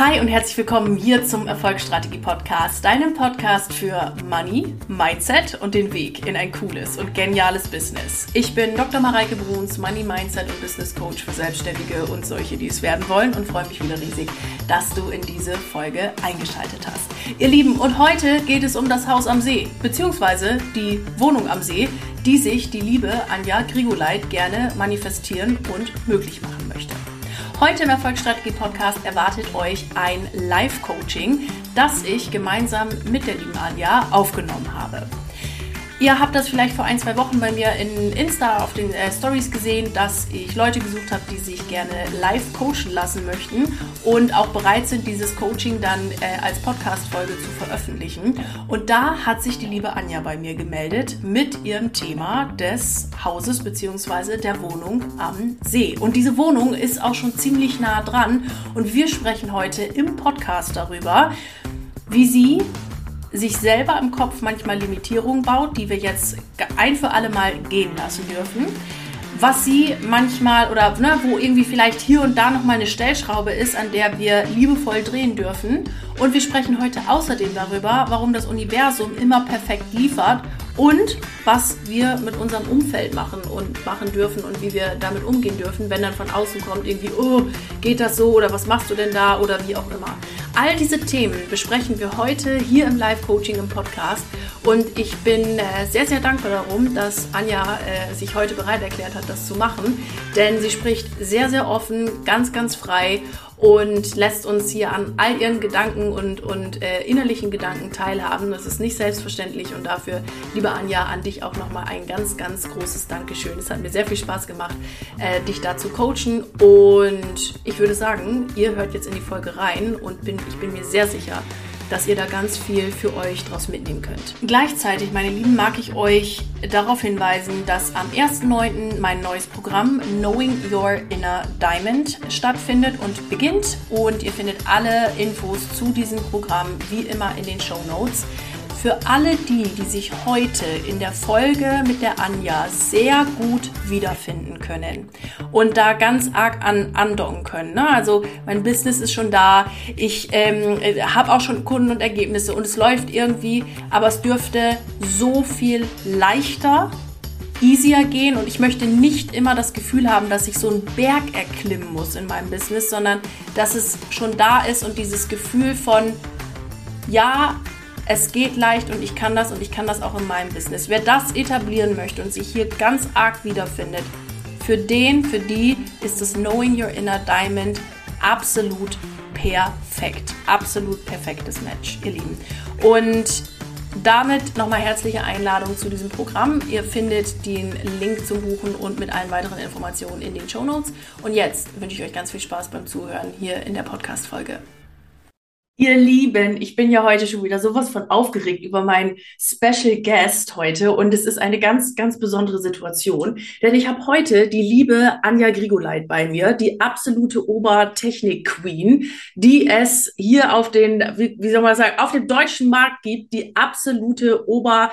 Hi und herzlich willkommen hier zum Erfolgsstrategie Podcast, deinem Podcast für Money, Mindset und den Weg in ein cooles und geniales Business. Ich bin Dr. Mareike Bruns, Money, Mindset und Business Coach für Selbstständige und solche, die es werden wollen und freue mich wieder riesig, dass du in diese Folge eingeschaltet hast. Ihr Lieben, und heute geht es um das Haus am See, beziehungsweise die Wohnung am See, die sich die liebe Anja Grigoleit gerne manifestieren und möglich machen möchte. Heute im Erfolgsstrategie Podcast erwartet euch ein Live-Coaching, das ich gemeinsam mit der lieben Anja aufgenommen habe. Ihr habt das vielleicht vor ein, zwei Wochen bei mir in Insta auf den äh, Stories gesehen, dass ich Leute gesucht habe, die sich gerne live coachen lassen möchten und auch bereit sind, dieses Coaching dann äh, als Podcast-Folge zu veröffentlichen. Und da hat sich die liebe Anja bei mir gemeldet mit ihrem Thema des Hauses bzw. der Wohnung am See. Und diese Wohnung ist auch schon ziemlich nah dran und wir sprechen heute im Podcast darüber, wie sie sich selber im Kopf manchmal Limitierungen baut, die wir jetzt ein für alle Mal gehen lassen dürfen. Was sie manchmal oder ne, wo irgendwie vielleicht hier und da nochmal eine Stellschraube ist, an der wir liebevoll drehen dürfen. Und wir sprechen heute außerdem darüber, warum das Universum immer perfekt liefert und was wir mit unserem Umfeld machen und machen dürfen und wie wir damit umgehen dürfen, wenn dann von außen kommt irgendwie, oh, geht das so oder was machst du denn da oder wie auch immer. All diese Themen besprechen wir heute hier im Live-Coaching im Podcast. Und ich bin äh, sehr, sehr dankbar darum, dass Anja äh, sich heute bereit erklärt hat, das zu machen. Denn sie spricht sehr, sehr offen, ganz, ganz frei und lässt uns hier an all ihren Gedanken und, und äh, innerlichen Gedanken teilhaben. Das ist nicht selbstverständlich und dafür, liebe Anja, an dich auch nochmal ein ganz, ganz großes Dankeschön. Es hat mir sehr viel Spaß gemacht, äh, dich da zu coachen und ich würde sagen, ihr hört jetzt in die Folge rein und bin, ich bin mir sehr sicher, dass ihr da ganz viel für euch draus mitnehmen könnt. Gleichzeitig, meine Lieben, mag ich euch darauf hinweisen, dass am 1.9. mein neues Programm Knowing Your Inner Diamond stattfindet und beginnt. Und ihr findet alle Infos zu diesem Programm wie immer in den Show Notes. Für alle die, die sich heute in der Folge mit der Anja sehr gut wiederfinden können und da ganz arg an andocken können. Ne? Also mein Business ist schon da, ich ähm, habe auch schon Kunden und Ergebnisse und es läuft irgendwie, aber es dürfte so viel leichter easier gehen und ich möchte nicht immer das Gefühl haben, dass ich so einen Berg erklimmen muss in meinem Business, sondern dass es schon da ist und dieses Gefühl von, ja, es geht leicht und ich kann das und ich kann das auch in meinem Business. Wer das etablieren möchte und sich hier ganz arg wiederfindet, für den, für die ist das Knowing Your Inner Diamond absolut perfekt. Absolut perfektes Match, ihr Lieben. Und damit nochmal herzliche Einladung zu diesem Programm. Ihr findet den Link zum Buchen und mit allen weiteren Informationen in den Show Notes. Und jetzt wünsche ich euch ganz viel Spaß beim Zuhören hier in der Podcast-Folge. Ihr Lieben, ich bin ja heute schon wieder sowas von aufgeregt über meinen Special Guest heute und es ist eine ganz, ganz besondere Situation, denn ich habe heute die liebe Anja Grigoleit bei mir, die absolute Obertechnik-Queen, die es hier auf den, wie, wie soll man sagen, auf dem deutschen Markt gibt, die absolute Ober-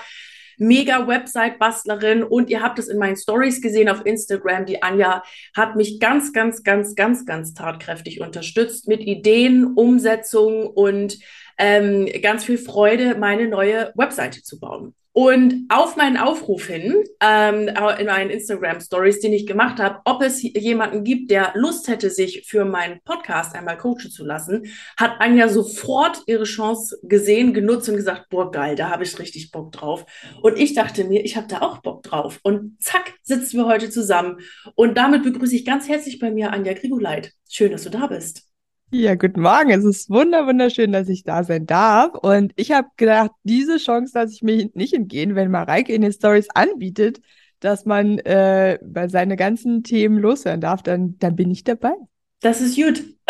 mega Website-Bastlerin und ihr habt es in meinen Stories gesehen auf Instagram. Die Anja hat mich ganz, ganz, ganz, ganz, ganz tatkräftig unterstützt mit Ideen, Umsetzung und ähm, ganz viel Freude, meine neue Webseite zu bauen. Und auf meinen Aufruf hin, ähm, in meinen Instagram Stories, den ich gemacht habe, ob es jemanden gibt, der Lust hätte, sich für meinen Podcast einmal coachen zu lassen, hat Anja sofort ihre Chance gesehen, genutzt und gesagt, boah, geil, da habe ich richtig Bock drauf. Und ich dachte mir, ich habe da auch Bock drauf. Und zack, sitzen wir heute zusammen. Und damit begrüße ich ganz herzlich bei mir Anja Grigoleit. Schön, dass du da bist. Ja, guten Morgen. Es ist wunder wunderschön, dass ich da sein darf. Und ich habe gedacht, diese Chance lasse ich mir nicht entgehen, wenn Mareike in den Stories anbietet, dass man äh, bei seine ganzen Themen loshören darf, dann, dann bin ich dabei. Das ist gut.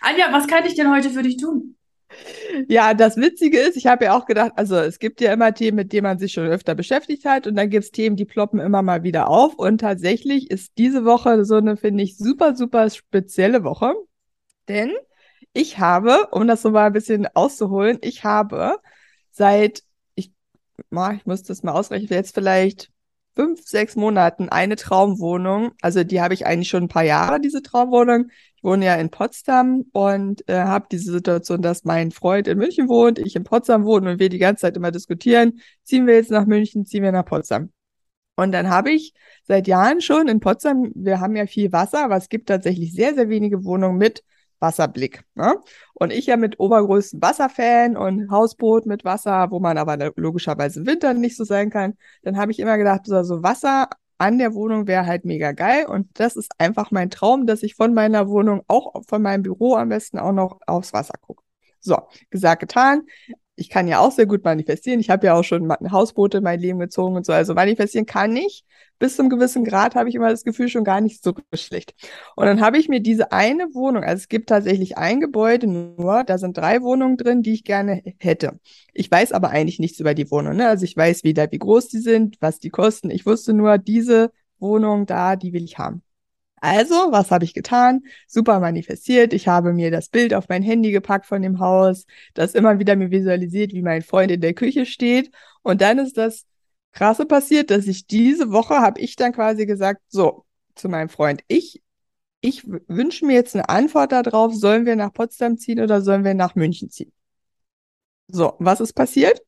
Anja, was kann ich denn heute für dich tun? Ja, das Witzige ist, ich habe ja auch gedacht, also es gibt ja immer Themen, mit denen man sich schon öfter beschäftigt hat und dann gibt es Themen, die ploppen immer mal wieder auf und tatsächlich ist diese Woche so eine, finde ich, super, super spezielle Woche. Denn ich habe, um das so mal ein bisschen auszuholen, ich habe seit, ich, ich muss das mal ausrechnen, jetzt vielleicht fünf, sechs Monaten eine Traumwohnung. Also die habe ich eigentlich schon ein paar Jahre, diese Traumwohnung. Ich wohne ja in Potsdam und äh, habe diese Situation, dass mein Freund in München wohnt, ich in Potsdam wohne und wir die ganze Zeit immer diskutieren, ziehen wir jetzt nach München, ziehen wir nach Potsdam. Und dann habe ich seit Jahren schon in Potsdam, wir haben ja viel Wasser, aber es gibt tatsächlich sehr, sehr wenige Wohnungen mit Wasserblick. Ne? Und ich ja mit obergrößten Wasserfan und Hausboot mit Wasser, wo man aber logischerweise im Winter nicht so sein kann, dann habe ich immer gedacht, so also Wasser an der Wohnung wäre halt mega geil. Und das ist einfach mein Traum, dass ich von meiner Wohnung, auch von meinem Büro am besten auch noch aufs Wasser gucke. So, gesagt, getan ich kann ja auch sehr gut manifestieren. Ich habe ja auch schon Hausboote in mein Leben gezogen und so. Also manifestieren kann ich. Bis zum gewissen Grad habe ich immer das Gefühl schon gar nicht so schlecht. Und dann habe ich mir diese eine Wohnung, also es gibt tatsächlich ein Gebäude nur, da sind drei Wohnungen drin, die ich gerne hätte. Ich weiß aber eigentlich nichts über die Wohnung. Ne? Also ich weiß weder, wie groß die sind, was die kosten. Ich wusste nur, diese Wohnung da, die will ich haben. Also, was habe ich getan? Super manifestiert. Ich habe mir das Bild auf mein Handy gepackt von dem Haus, das immer wieder mir visualisiert, wie mein Freund in der Küche steht. Und dann ist das Krasse passiert, dass ich diese Woche habe ich dann quasi gesagt, so, zu meinem Freund, ich, ich wünsche mir jetzt eine Antwort darauf, sollen wir nach Potsdam ziehen oder sollen wir nach München ziehen? So, was ist passiert?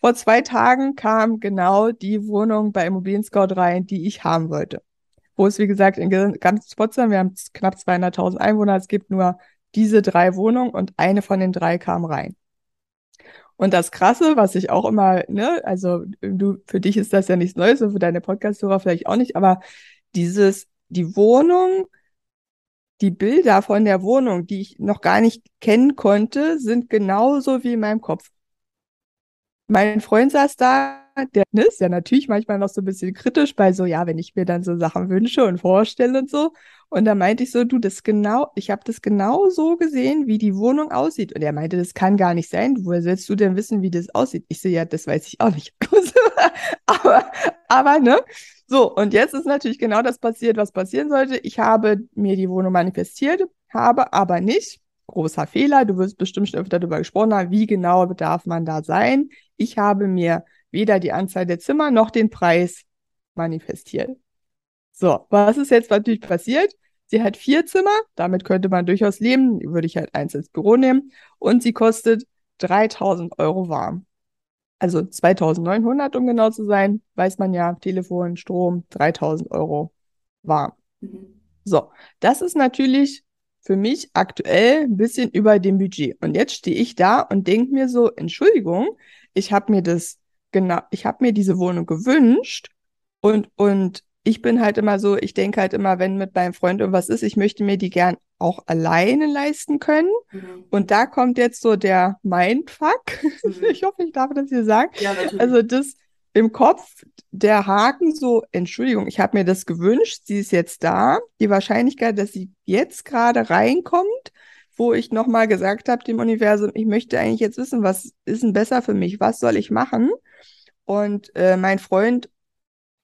Vor zwei Tagen kam genau die Wohnung bei Immobilien Scout rein, die ich haben wollte wo es, wie gesagt, in ganz Potsdam, wir haben knapp 200.000 Einwohner, es gibt nur diese drei Wohnungen und eine von den drei kam rein. Und das Krasse, was ich auch immer, ne, also du, für dich ist das ja nichts Neues und für deine Podcast-Hörer vielleicht auch nicht, aber dieses, die Wohnung, die Bilder von der Wohnung, die ich noch gar nicht kennen konnte, sind genauso wie in meinem Kopf. Mein Freund saß da, der ist ja natürlich manchmal noch so ein bisschen kritisch bei so, ja, wenn ich mir dann so Sachen wünsche und vorstelle und so. Und da meinte ich so, du, das genau, ich habe das genau so gesehen, wie die Wohnung aussieht. Und er meinte, das kann gar nicht sein. Woher sollst du denn wissen, wie das aussieht? Ich so, ja, das weiß ich auch nicht. aber, aber, ne? So, und jetzt ist natürlich genau das passiert, was passieren sollte. Ich habe mir die Wohnung manifestiert, habe aber nicht großer Fehler. Du wirst bestimmt schon öfter darüber gesprochen haben, wie genau darf man da sein. Ich habe mir weder die Anzahl der Zimmer noch den Preis manifestiert. So, was ist jetzt natürlich passiert? Sie hat vier Zimmer, damit könnte man durchaus leben, würde ich halt eins ins Büro nehmen und sie kostet 3000 Euro warm. Also 2900, um genau zu sein, weiß man ja, Telefon, Strom, 3000 Euro warm. Mhm. So, das ist natürlich für mich aktuell ein bisschen über dem Budget. Und jetzt stehe ich da und denke mir so, Entschuldigung, ich habe mir das genau, ich habe mir diese Wohnung gewünscht und, und ich bin halt immer so, ich denke halt immer, wenn mit meinem Freund irgendwas ist, ich möchte mir die gern auch alleine leisten können. Mhm. Und da kommt jetzt so der Mindfuck. Mhm. ich hoffe, ich darf das hier sagen. Ja. Also das im Kopf, der Haken so, Entschuldigung, ich habe mir das gewünscht, sie ist jetzt da. Die Wahrscheinlichkeit, dass sie jetzt gerade reinkommt, wo ich nochmal gesagt habe dem Universum, ich möchte eigentlich jetzt wissen, was ist denn besser für mich, was soll ich machen? Und äh, mein Freund,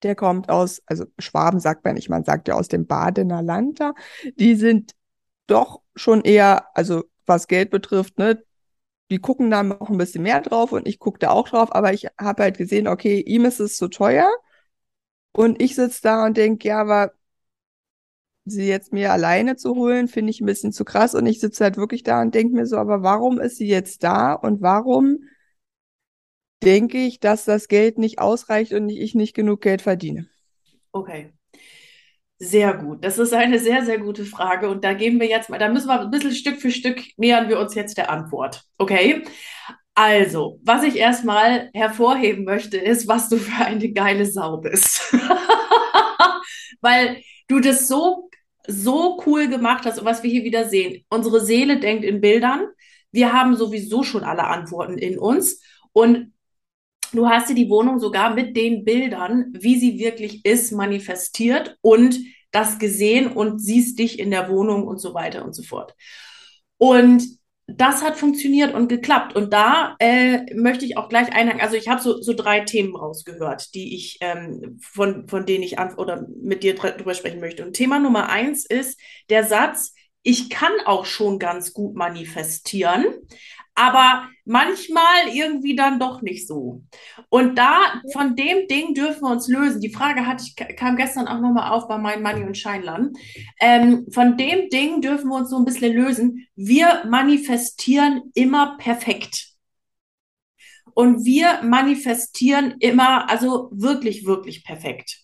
der kommt aus, also Schwaben sagt man nicht, man sagt ja aus dem Badener Land da, die sind doch schon eher, also was Geld betrifft, ne, die gucken da noch ein bisschen mehr drauf und ich gucke da auch drauf, aber ich habe halt gesehen, okay, ihm ist es zu teuer und ich sitze da und denke, ja, aber sie jetzt mir alleine zu holen, finde ich ein bisschen zu krass und ich sitze halt wirklich da und denke mir so, aber warum ist sie jetzt da und warum denke ich, dass das Geld nicht ausreicht und ich nicht genug Geld verdiene? Okay. Sehr gut. Das ist eine sehr, sehr gute Frage. Und da gehen wir jetzt mal, da müssen wir ein bisschen Stück für Stück nähern wir uns jetzt der Antwort. Okay? Also, was ich erstmal hervorheben möchte, ist, was du für eine geile Sau bist. Weil du das so, so cool gemacht hast und was wir hier wieder sehen. Unsere Seele denkt in Bildern. Wir haben sowieso schon alle Antworten in uns. Und du hast dir die Wohnung sogar mit den Bildern, wie sie wirklich ist, manifestiert und das gesehen und siehst dich in der Wohnung und so weiter und so fort. Und das hat funktioniert und geklappt. Und da äh, möchte ich auch gleich einhaken. Also ich habe so, so drei Themen rausgehört, die ich ähm, von, von denen ich an, oder mit dir drüber sprechen möchte. Und Thema Nummer eins ist der Satz, ich kann auch schon ganz gut manifestieren, aber manchmal irgendwie dann doch nicht so. Und da, von dem Ding dürfen wir uns lösen. Die Frage hatte ich, kam gestern auch nochmal auf bei meinen Money und Scheinlern. Ähm, von dem Ding dürfen wir uns so ein bisschen lösen. Wir manifestieren immer perfekt. Und wir manifestieren immer, also wirklich, wirklich perfekt.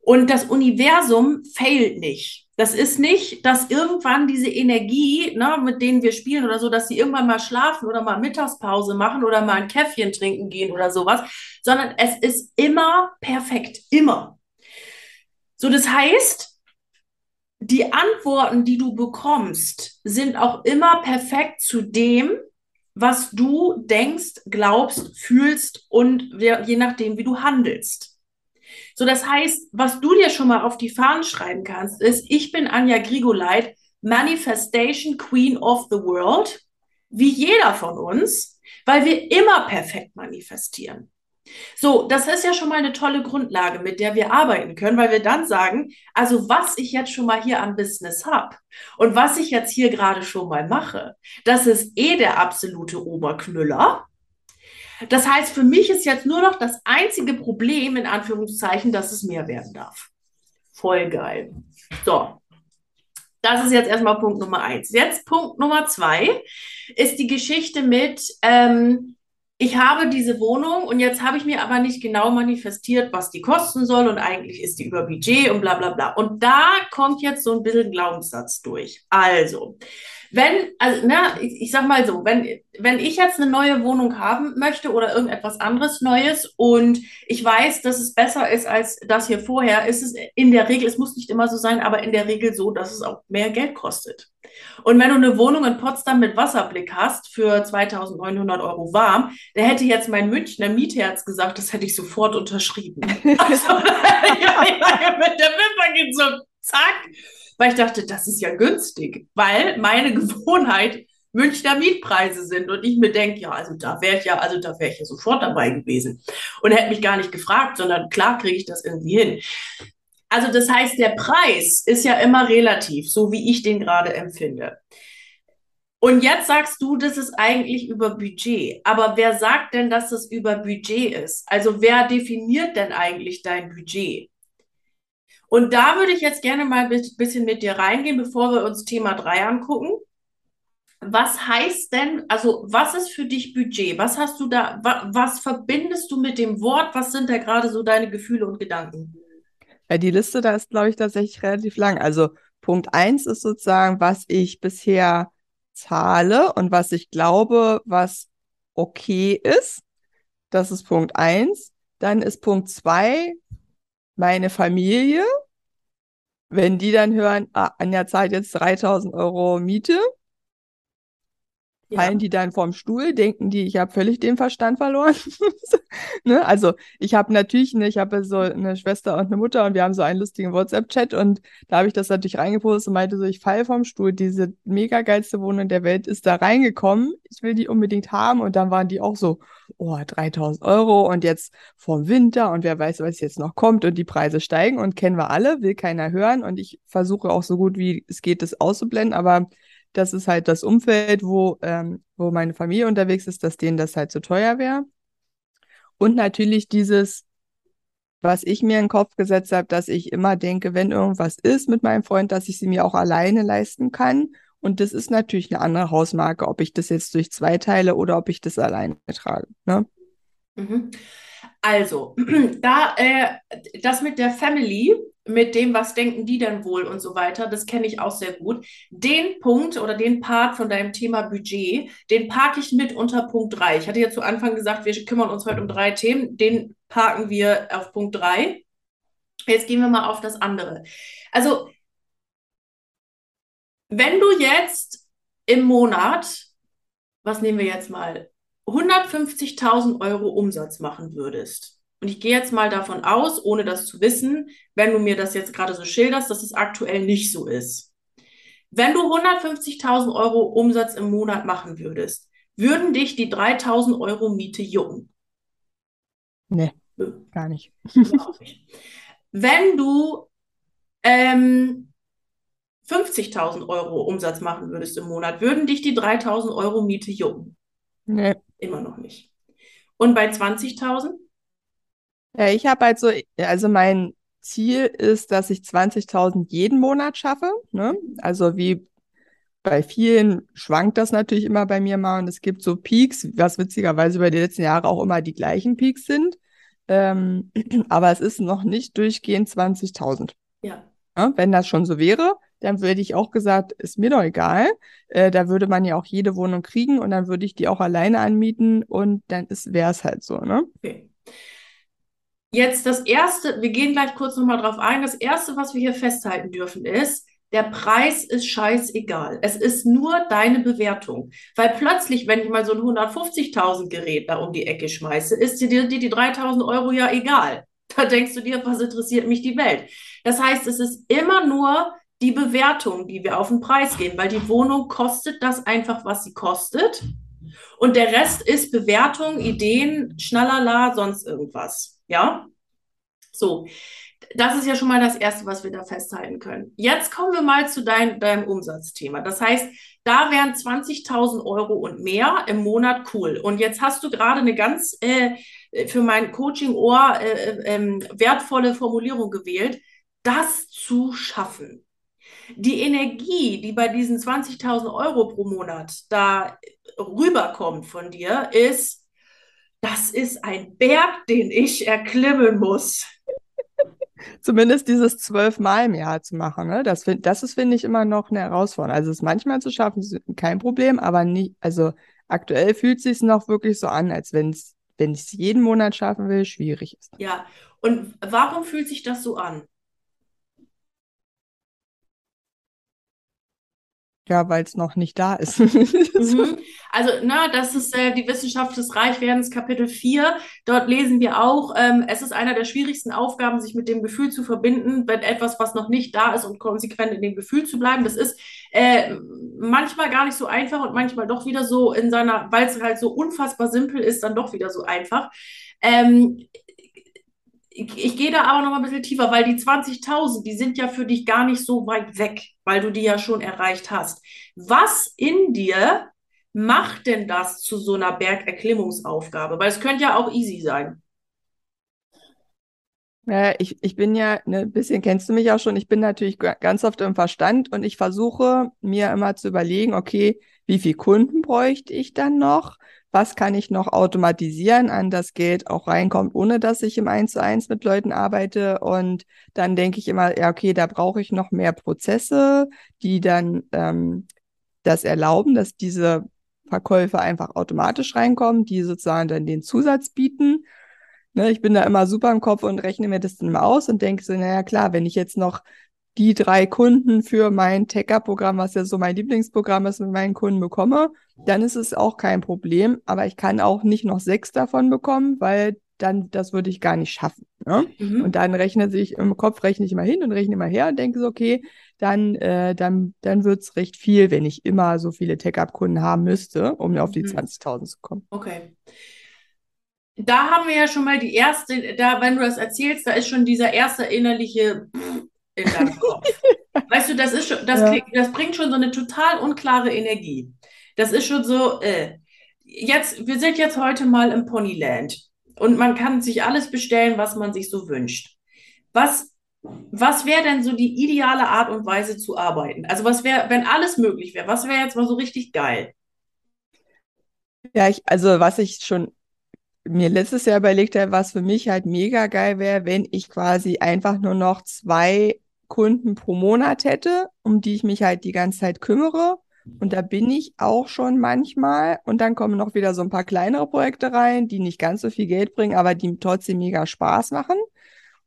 Und das Universum failt nicht. Das ist nicht, dass irgendwann diese Energie, ne, mit denen wir spielen oder so, dass sie irgendwann mal schlafen oder mal Mittagspause machen oder mal ein Käffchen trinken gehen oder sowas, sondern es ist immer perfekt, immer. So, das heißt, die Antworten, die du bekommst, sind auch immer perfekt zu dem, was du denkst, glaubst, fühlst und je nachdem, wie du handelst. So, das heißt, was du dir schon mal auf die Fahnen schreiben kannst, ist, ich bin Anja Grigoleit, Manifestation Queen of the World, wie jeder von uns, weil wir immer perfekt manifestieren. So, das ist ja schon mal eine tolle Grundlage, mit der wir arbeiten können, weil wir dann sagen, also was ich jetzt schon mal hier an Business habe und was ich jetzt hier gerade schon mal mache, das ist eh der absolute Oberknüller. Das heißt, für mich ist jetzt nur noch das einzige Problem, in Anführungszeichen, dass es mehr werden darf. Voll geil. So. Das ist jetzt erstmal Punkt Nummer eins. Jetzt Punkt Nummer zwei ist die Geschichte mit, ähm, ich habe diese Wohnung und jetzt habe ich mir aber nicht genau manifestiert, was die kosten soll und eigentlich ist die über Budget und bla bla bla. Und da kommt jetzt so ein bisschen Glaubenssatz durch. Also, wenn, also, ne, ich, ich sag mal so, wenn, wenn ich jetzt eine neue Wohnung haben möchte oder irgendetwas anderes Neues und ich weiß, dass es besser ist als das hier vorher, ist es in der Regel, es muss nicht immer so sein, aber in der Regel so, dass es auch mehr Geld kostet. Und wenn du eine Wohnung in Potsdam mit Wasserblick hast für 2900 Euro warm, da hätte jetzt mein Münchner Mietherz gesagt, das hätte ich sofort unterschrieben. Also, ja, ja, mit der Wimper geht so zack weil ich dachte, das ist ja günstig, weil meine Gewohnheit Münchner Mietpreise sind und ich mir denke, ja, also da wäre ich ja, also da wäre ich ja sofort dabei gewesen und hätte mich gar nicht gefragt, sondern klar kriege ich das irgendwie hin. Also das heißt, der Preis ist ja immer relativ, so wie ich den gerade empfinde. Und jetzt sagst du, das ist eigentlich über Budget. Aber wer sagt denn, dass es über Budget ist? Also wer definiert denn eigentlich dein Budget? Und da würde ich jetzt gerne mal ein bisschen mit dir reingehen, bevor wir uns Thema 3 angucken. Was heißt denn, also was ist für dich Budget? Was hast du da, wa, was verbindest du mit dem Wort? Was sind da gerade so deine Gefühle und Gedanken? Ja, die Liste da ist, glaube ich, tatsächlich relativ lang. Also Punkt 1 ist sozusagen, was ich bisher zahle und was ich glaube, was okay ist. Das ist Punkt 1. Dann ist Punkt 2 meine Familie, wenn die dann hören, ah, Anja zahlt jetzt 3000 Euro Miete, fallen die dann vom Stuhl, denken die, ich habe völlig den Verstand verloren. ne? Also ich habe natürlich, ne, ich habe so eine Schwester und eine Mutter und wir haben so einen lustigen WhatsApp-Chat und da habe ich das natürlich reingepostet und meinte so, ich falle vom Stuhl, diese mega geilste Wohnung der Welt ist da reingekommen, ich will die unbedingt haben. Und dann waren die auch so, oh, 3000 Euro und jetzt vorm Winter und wer weiß, was jetzt noch kommt und die Preise steigen und kennen wir alle, will keiner hören und ich versuche auch so gut wie es geht, das auszublenden, aber das ist halt das Umfeld, wo, ähm, wo meine Familie unterwegs ist, dass denen das halt zu teuer wäre. Und natürlich dieses, was ich mir in den Kopf gesetzt habe, dass ich immer denke, wenn irgendwas ist mit meinem Freund, dass ich sie mir auch alleine leisten kann. Und das ist natürlich eine andere Hausmarke, ob ich das jetzt durch zwei teile oder ob ich das alleine trage. Ne? Mhm. Also, da äh, das mit der Family, mit dem, was denken die denn wohl und so weiter, das kenne ich auch sehr gut. Den Punkt oder den Part von deinem Thema Budget, den parke ich mit unter Punkt 3. Ich hatte ja zu Anfang gesagt, wir kümmern uns heute um drei Themen. Den parken wir auf Punkt 3. Jetzt gehen wir mal auf das andere. Also, wenn du jetzt im Monat, was nehmen wir jetzt mal, 150.000 Euro Umsatz machen würdest, und ich gehe jetzt mal davon aus, ohne das zu wissen, wenn du mir das jetzt gerade so schilderst, dass es aktuell nicht so ist. Wenn du 150.000 Euro Umsatz im Monat machen würdest, würden dich die 3.000 Euro Miete jucken? Nee, gar nicht. Wenn du ähm, 50.000 Euro Umsatz machen würdest im Monat, würden dich die 3.000 Euro Miete jucken? Nee. Immer noch nicht. Und bei 20.000? Ja, ich habe halt so, also mein Ziel ist, dass ich 20.000 jeden Monat schaffe. Ne? Also wie bei vielen schwankt das natürlich immer bei mir mal und es gibt so Peaks, was witzigerweise über die letzten Jahre auch immer die gleichen Peaks sind. Ähm, aber es ist noch nicht durchgehend 20.000. Ja. ja. Wenn das schon so wäre, dann würde ich auch gesagt, ist mir doch egal. Äh, da würde man ja auch jede Wohnung kriegen und dann würde ich die auch alleine anmieten und dann wäre es halt so, ne? Okay. Jetzt das erste, wir gehen gleich kurz nochmal drauf ein. Das erste, was wir hier festhalten dürfen, ist, der Preis ist scheißegal. Es ist nur deine Bewertung. Weil plötzlich, wenn ich mal so ein 150.000 Gerät da um die Ecke schmeiße, ist dir die, die 3.000 Euro ja egal. Da denkst du dir, was interessiert mich die Welt? Das heißt, es ist immer nur die Bewertung, die wir auf den Preis gehen, weil die Wohnung kostet das einfach, was sie kostet. Und der Rest ist Bewertung, Ideen, Schnallala, sonst irgendwas. Ja? So das ist ja schon mal das Erste, was wir da festhalten können. Jetzt kommen wir mal zu dein, deinem Umsatzthema. Das heißt, da wären 20.000 Euro und mehr im Monat cool. Und jetzt hast du gerade eine ganz äh, für mein Coaching-Ohr äh, äh, ähm, wertvolle Formulierung gewählt, das zu schaffen. Die Energie, die bei diesen 20.000 Euro pro Monat da rüberkommt von dir, ist, das ist ein Berg, den ich erklimmen muss zumindest dieses zwölfmal im Jahr zu machen. Ne? Das, find, das ist, finde ich, immer noch eine Herausforderung. Also es manchmal zu schaffen, ist kein Problem, aber nicht, also aktuell fühlt es sich noch wirklich so an, als wenn es, wenn ich es jeden Monat schaffen will, schwierig ist. Ja, und warum fühlt sich das so an? Ja, weil es noch nicht da ist. mhm. Also, na, das ist äh, die Wissenschaft des Reichwerdens, Kapitel 4. Dort lesen wir auch, ähm, es ist einer der schwierigsten Aufgaben, sich mit dem Gefühl zu verbinden, wenn etwas, was noch nicht da ist und konsequent in dem Gefühl zu bleiben. Das ist äh, manchmal gar nicht so einfach und manchmal doch wieder so in seiner, weil es halt so unfassbar simpel ist, dann doch wieder so einfach. Ähm, ich, ich gehe da aber noch ein bisschen tiefer, weil die 20.000, die sind ja für dich gar nicht so weit weg, weil du die ja schon erreicht hast. Was in dir macht denn das zu so einer Bergerklimmungsaufgabe? Weil es könnte ja auch easy sein. Ja, ich, ich bin ja, ne, ein bisschen kennst du mich auch schon, ich bin natürlich ganz oft im Verstand und ich versuche mir immer zu überlegen, okay, wie viel Kunden bräuchte ich dann noch? Was kann ich noch automatisieren, an das Geld auch reinkommt, ohne dass ich im Eins zu eins mit Leuten arbeite. Und dann denke ich immer, ja, okay, da brauche ich noch mehr Prozesse, die dann ähm, das erlauben, dass diese Verkäufe einfach automatisch reinkommen, die sozusagen dann den Zusatz bieten. Ne, ich bin da immer super im Kopf und rechne mir das dann immer aus und denke so, naja, klar, wenn ich jetzt noch die drei Kunden für mein Tech-Up-Programm, was ja so mein Lieblingsprogramm ist, mit meinen Kunden bekomme, dann ist es auch kein Problem. Aber ich kann auch nicht noch sechs davon bekommen, weil dann, das würde ich gar nicht schaffen. Ne? Mhm. Und dann rechne sich im Kopf, rechne ich immer hin und rechne immer her und denke so, okay, dann, äh, dann, dann wird es recht viel, wenn ich immer so viele Tech-Up-Kunden haben müsste, um auf die mhm. 20.000 zu kommen. Okay. Da haben wir ja schon mal die erste, da, wenn du das erzählst, da ist schon dieser erste innerliche in deinem Kopf. weißt du, das ist schon, das, ja. das bringt schon so eine total unklare Energie. Das ist schon so, äh, jetzt, wir sind jetzt heute mal im Ponyland und man kann sich alles bestellen, was man sich so wünscht. Was, was wäre denn so die ideale Art und Weise zu arbeiten? Also was wäre, wenn alles möglich wäre, was wäre jetzt mal so richtig geil? Ja, ich, also was ich schon mir letztes Jahr überlegt habe, was für mich halt mega geil wäre, wenn ich quasi einfach nur noch zwei Kunden pro Monat hätte, um die ich mich halt die ganze Zeit kümmere. Und da bin ich auch schon manchmal. Und dann kommen noch wieder so ein paar kleinere Projekte rein, die nicht ganz so viel Geld bringen, aber die trotzdem mega Spaß machen.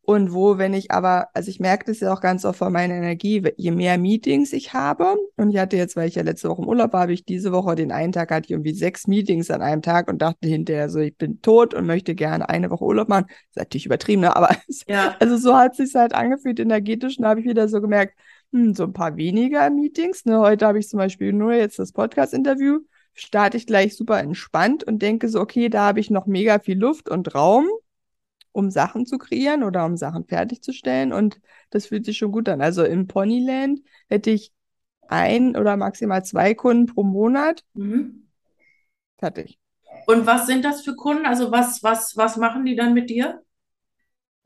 Und wo, wenn ich aber, also ich merke das ja auch ganz oft von meiner Energie, je mehr Meetings ich habe, und ich hatte jetzt, weil ich ja letzte Woche im Urlaub war, habe ich diese Woche den einen Tag hatte ich irgendwie sechs Meetings an einem Tag und dachte hinterher so, ich bin tot und möchte gerne eine Woche Urlaub machen. Das ist natürlich übertrieben, ne? aber ja. also so hat es sich halt angefühlt energetisch und habe ich wieder so gemerkt, hm, so ein paar weniger Meetings. Ne? Heute habe ich zum Beispiel nur jetzt das Podcast-Interview, starte ich gleich super entspannt und denke so, okay, da habe ich noch mega viel Luft und Raum um Sachen zu kreieren oder um Sachen fertigzustellen. Und das fühlt sich schon gut an. Also im Ponyland hätte ich ein oder maximal zwei Kunden pro Monat. Mhm. Fertig. Und was sind das für Kunden? Also was, was, was machen die dann mit dir?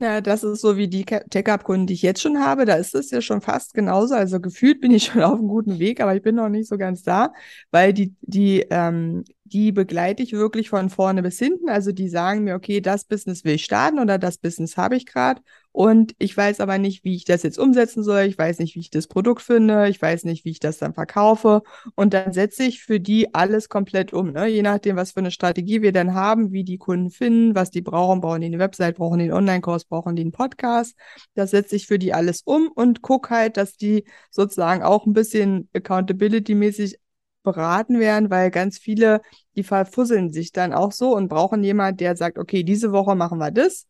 Ja, das ist so wie die Tech-Up-Kunden, die ich jetzt schon habe. Da ist es ja schon fast genauso. Also gefühlt bin ich schon auf einem guten Weg, aber ich bin noch nicht so ganz da, weil die, die, ähm, die begleite ich wirklich von vorne bis hinten. Also die sagen mir, okay, das Business will ich starten oder das Business habe ich gerade. Und ich weiß aber nicht, wie ich das jetzt umsetzen soll. Ich weiß nicht, wie ich das Produkt finde. Ich weiß nicht, wie ich das dann verkaufe. Und dann setze ich für die alles komplett um. Ne? Je nachdem, was für eine Strategie wir dann haben, wie die Kunden finden, was die brauchen. Brauchen die eine Website, brauchen die einen Online-Kurs, brauchen die einen Podcast. Das setze ich für die alles um und gucke halt, dass die sozusagen auch ein bisschen accountability-mäßig beraten werden, weil ganz viele, die verfusseln sich dann auch so und brauchen jemand, der sagt, okay, diese Woche machen wir das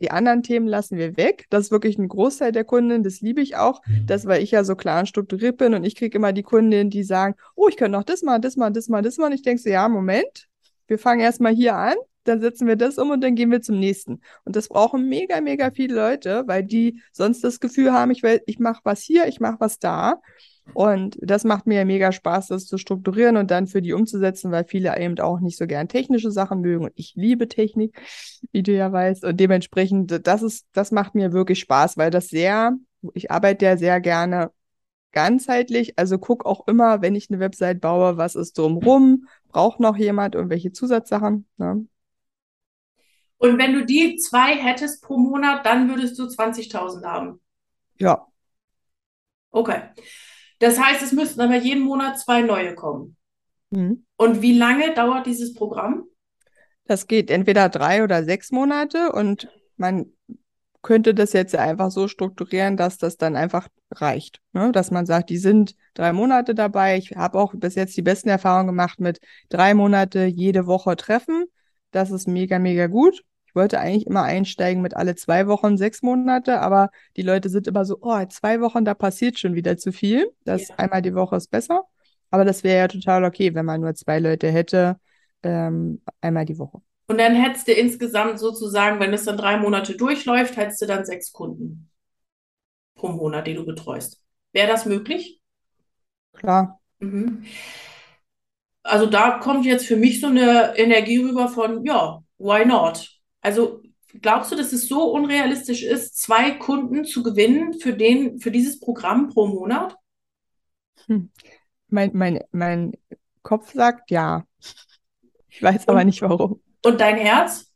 die anderen Themen lassen wir weg. Das ist wirklich ein Großteil der Kunden. Das liebe ich auch. Mhm. Das, weil ich ja so klar und strukturiert bin und ich kriege immer die Kundinnen, die sagen, oh, ich könnte noch das mal, das mal, das mal, das mal. Und ich denke so, ja, Moment, wir fangen erstmal hier an, dann setzen wir das um und dann gehen wir zum nächsten. Und das brauchen mega, mega viele Leute, weil die sonst das Gefühl haben, ich, ich mache was hier, ich mache was da. Und das macht mir mega Spaß, das zu strukturieren und dann für die umzusetzen, weil viele eben auch nicht so gern technische Sachen mögen. Und ich liebe Technik, wie du ja weißt. Und dementsprechend, das ist, das macht mir wirklich Spaß, weil das sehr, ich arbeite ja sehr gerne ganzheitlich. Also guck auch immer, wenn ich eine Website baue, was ist drumrum? Braucht noch jemand irgendwelche Zusatzsachen? Ne? Und wenn du die zwei hättest pro Monat, dann würdest du 20.000 haben. Ja. Okay. Das heißt, es müssten aber jeden Monat zwei neue kommen. Mhm. Und wie lange dauert dieses Programm? Das geht entweder drei oder sechs Monate und man könnte das jetzt einfach so strukturieren, dass das dann einfach reicht. Ne? Dass man sagt, die sind drei Monate dabei. Ich habe auch bis jetzt die besten Erfahrungen gemacht mit drei Monate jede Woche treffen. Das ist mega, mega gut wollte eigentlich immer einsteigen mit alle zwei Wochen, sechs Monate, aber die Leute sind immer so, oh, zwei Wochen, da passiert schon wieder zu viel. Das ja. einmal die Woche ist besser. Aber das wäre ja total okay, wenn man nur zwei Leute hätte, ähm, einmal die Woche. Und dann hättest du insgesamt sozusagen, wenn es dann drei Monate durchläuft, hättest du dann sechs Kunden pro Monat, die du betreust. Wäre das möglich? Klar. Mhm. Also da kommt jetzt für mich so eine Energie rüber von, ja, why not? Also glaubst du, dass es so unrealistisch ist, zwei Kunden zu gewinnen für, den, für dieses Programm pro Monat? Hm. Mein, mein, mein Kopf sagt ja. Ich weiß und, aber nicht warum. Und dein Herz?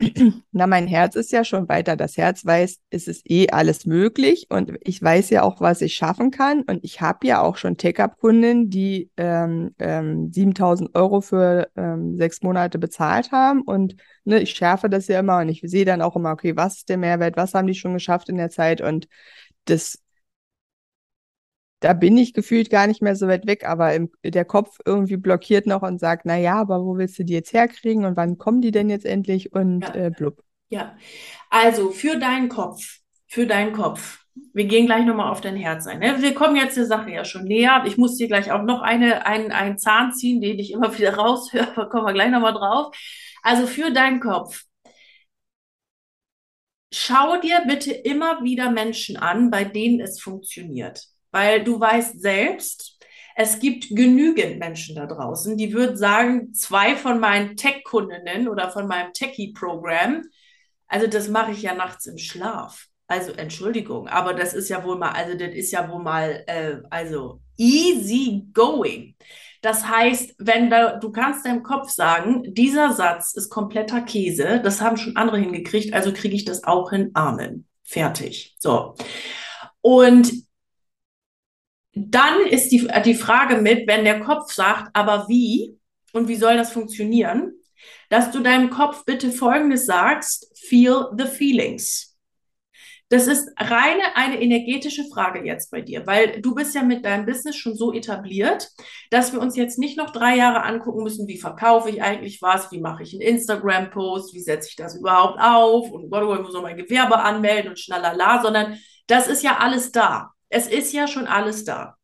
Na, mein Herz ist ja schon weiter. Das Herz weiß, es ist eh alles möglich und ich weiß ja auch, was ich schaffen kann. Und ich habe ja auch schon Take-up-Kunden, die ähm, ähm, 7000 Euro für ähm, sechs Monate bezahlt haben. Und ne, ich schärfe das ja immer und ich sehe dann auch immer, okay, was ist der Mehrwert, was haben die schon geschafft in der Zeit? Und das da bin ich gefühlt gar nicht mehr so weit weg, aber im, der Kopf irgendwie blockiert noch und sagt, na ja, aber wo willst du die jetzt herkriegen und wann kommen die denn jetzt endlich und ja. äh, blub. Ja, also für deinen Kopf, für deinen Kopf. Wir gehen gleich nochmal auf dein Herz ein. Ne? Wir kommen jetzt der Sache ja schon näher. Ich muss dir gleich auch noch eine, einen, einen Zahn ziehen, den ich immer wieder raushöre. Da kommen wir gleich nochmal drauf. Also für deinen Kopf. Schau dir bitte immer wieder Menschen an, bei denen es funktioniert. Weil du weißt selbst, es gibt genügend Menschen da draußen, die würden sagen, zwei von meinen Tech-Kundinnen oder von meinem Techie-Programm, also das mache ich ja nachts im Schlaf. Also Entschuldigung, aber das ist ja wohl mal, also das ist ja wohl mal, äh, also easy going. Das heißt, wenn da, du kannst deinem Kopf sagen, dieser Satz ist kompletter Käse, das haben schon andere hingekriegt, also kriege ich das auch in Amen. Fertig. So. Und dann ist die, die Frage mit, wenn der Kopf sagt, aber wie und wie soll das funktionieren, dass du deinem Kopf bitte Folgendes sagst, feel the feelings. Das ist reine eine energetische Frage jetzt bei dir, weil du bist ja mit deinem Business schon so etabliert, dass wir uns jetzt nicht noch drei Jahre angucken müssen, wie verkaufe ich eigentlich was, wie mache ich einen Instagram-Post, wie setze ich das überhaupt auf und ich muss noch mein Gewerbe anmelden und schnalala, sondern das ist ja alles da. Es ist ja schon alles da.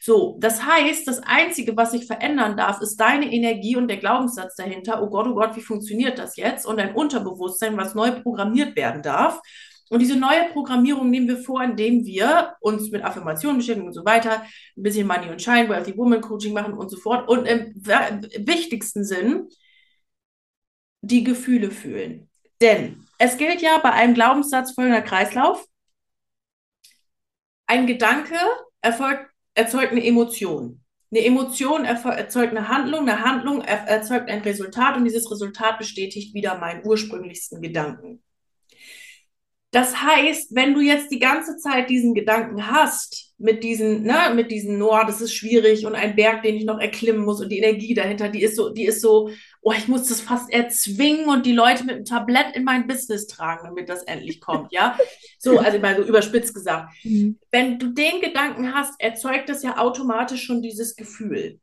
So, das heißt, das Einzige, was sich verändern darf, ist deine Energie und der Glaubenssatz dahinter. Oh Gott, oh Gott, wie funktioniert das jetzt? Und dein Unterbewusstsein, was neu programmiert werden darf. Und diese neue Programmierung nehmen wir vor, indem wir uns mit Affirmationen beschäftigen und so weiter, ein bisschen Money und Shine, Wealthy Woman Coaching machen und so fort. Und im wichtigsten Sinn die Gefühle fühlen. Denn es gilt ja bei einem Glaubenssatz folgender Kreislauf. Ein Gedanke erfolgt, erzeugt eine Emotion. Eine Emotion erzeugt eine Handlung, eine Handlung erzeugt ein Resultat und dieses Resultat bestätigt wieder meinen ursprünglichsten Gedanken. Das heißt, wenn du jetzt die ganze Zeit diesen Gedanken hast, mit diesen, ne, mit diesen, oh, das ist schwierig und ein Berg, den ich noch erklimmen muss und die Energie dahinter, die ist so, die ist so, oh, ich muss das fast erzwingen und die Leute mit einem Tablett in mein Business tragen, damit das endlich kommt, ja? So, also mal so überspitzt gesagt. Mhm. Wenn du den Gedanken hast, erzeugt das ja automatisch schon dieses Gefühl.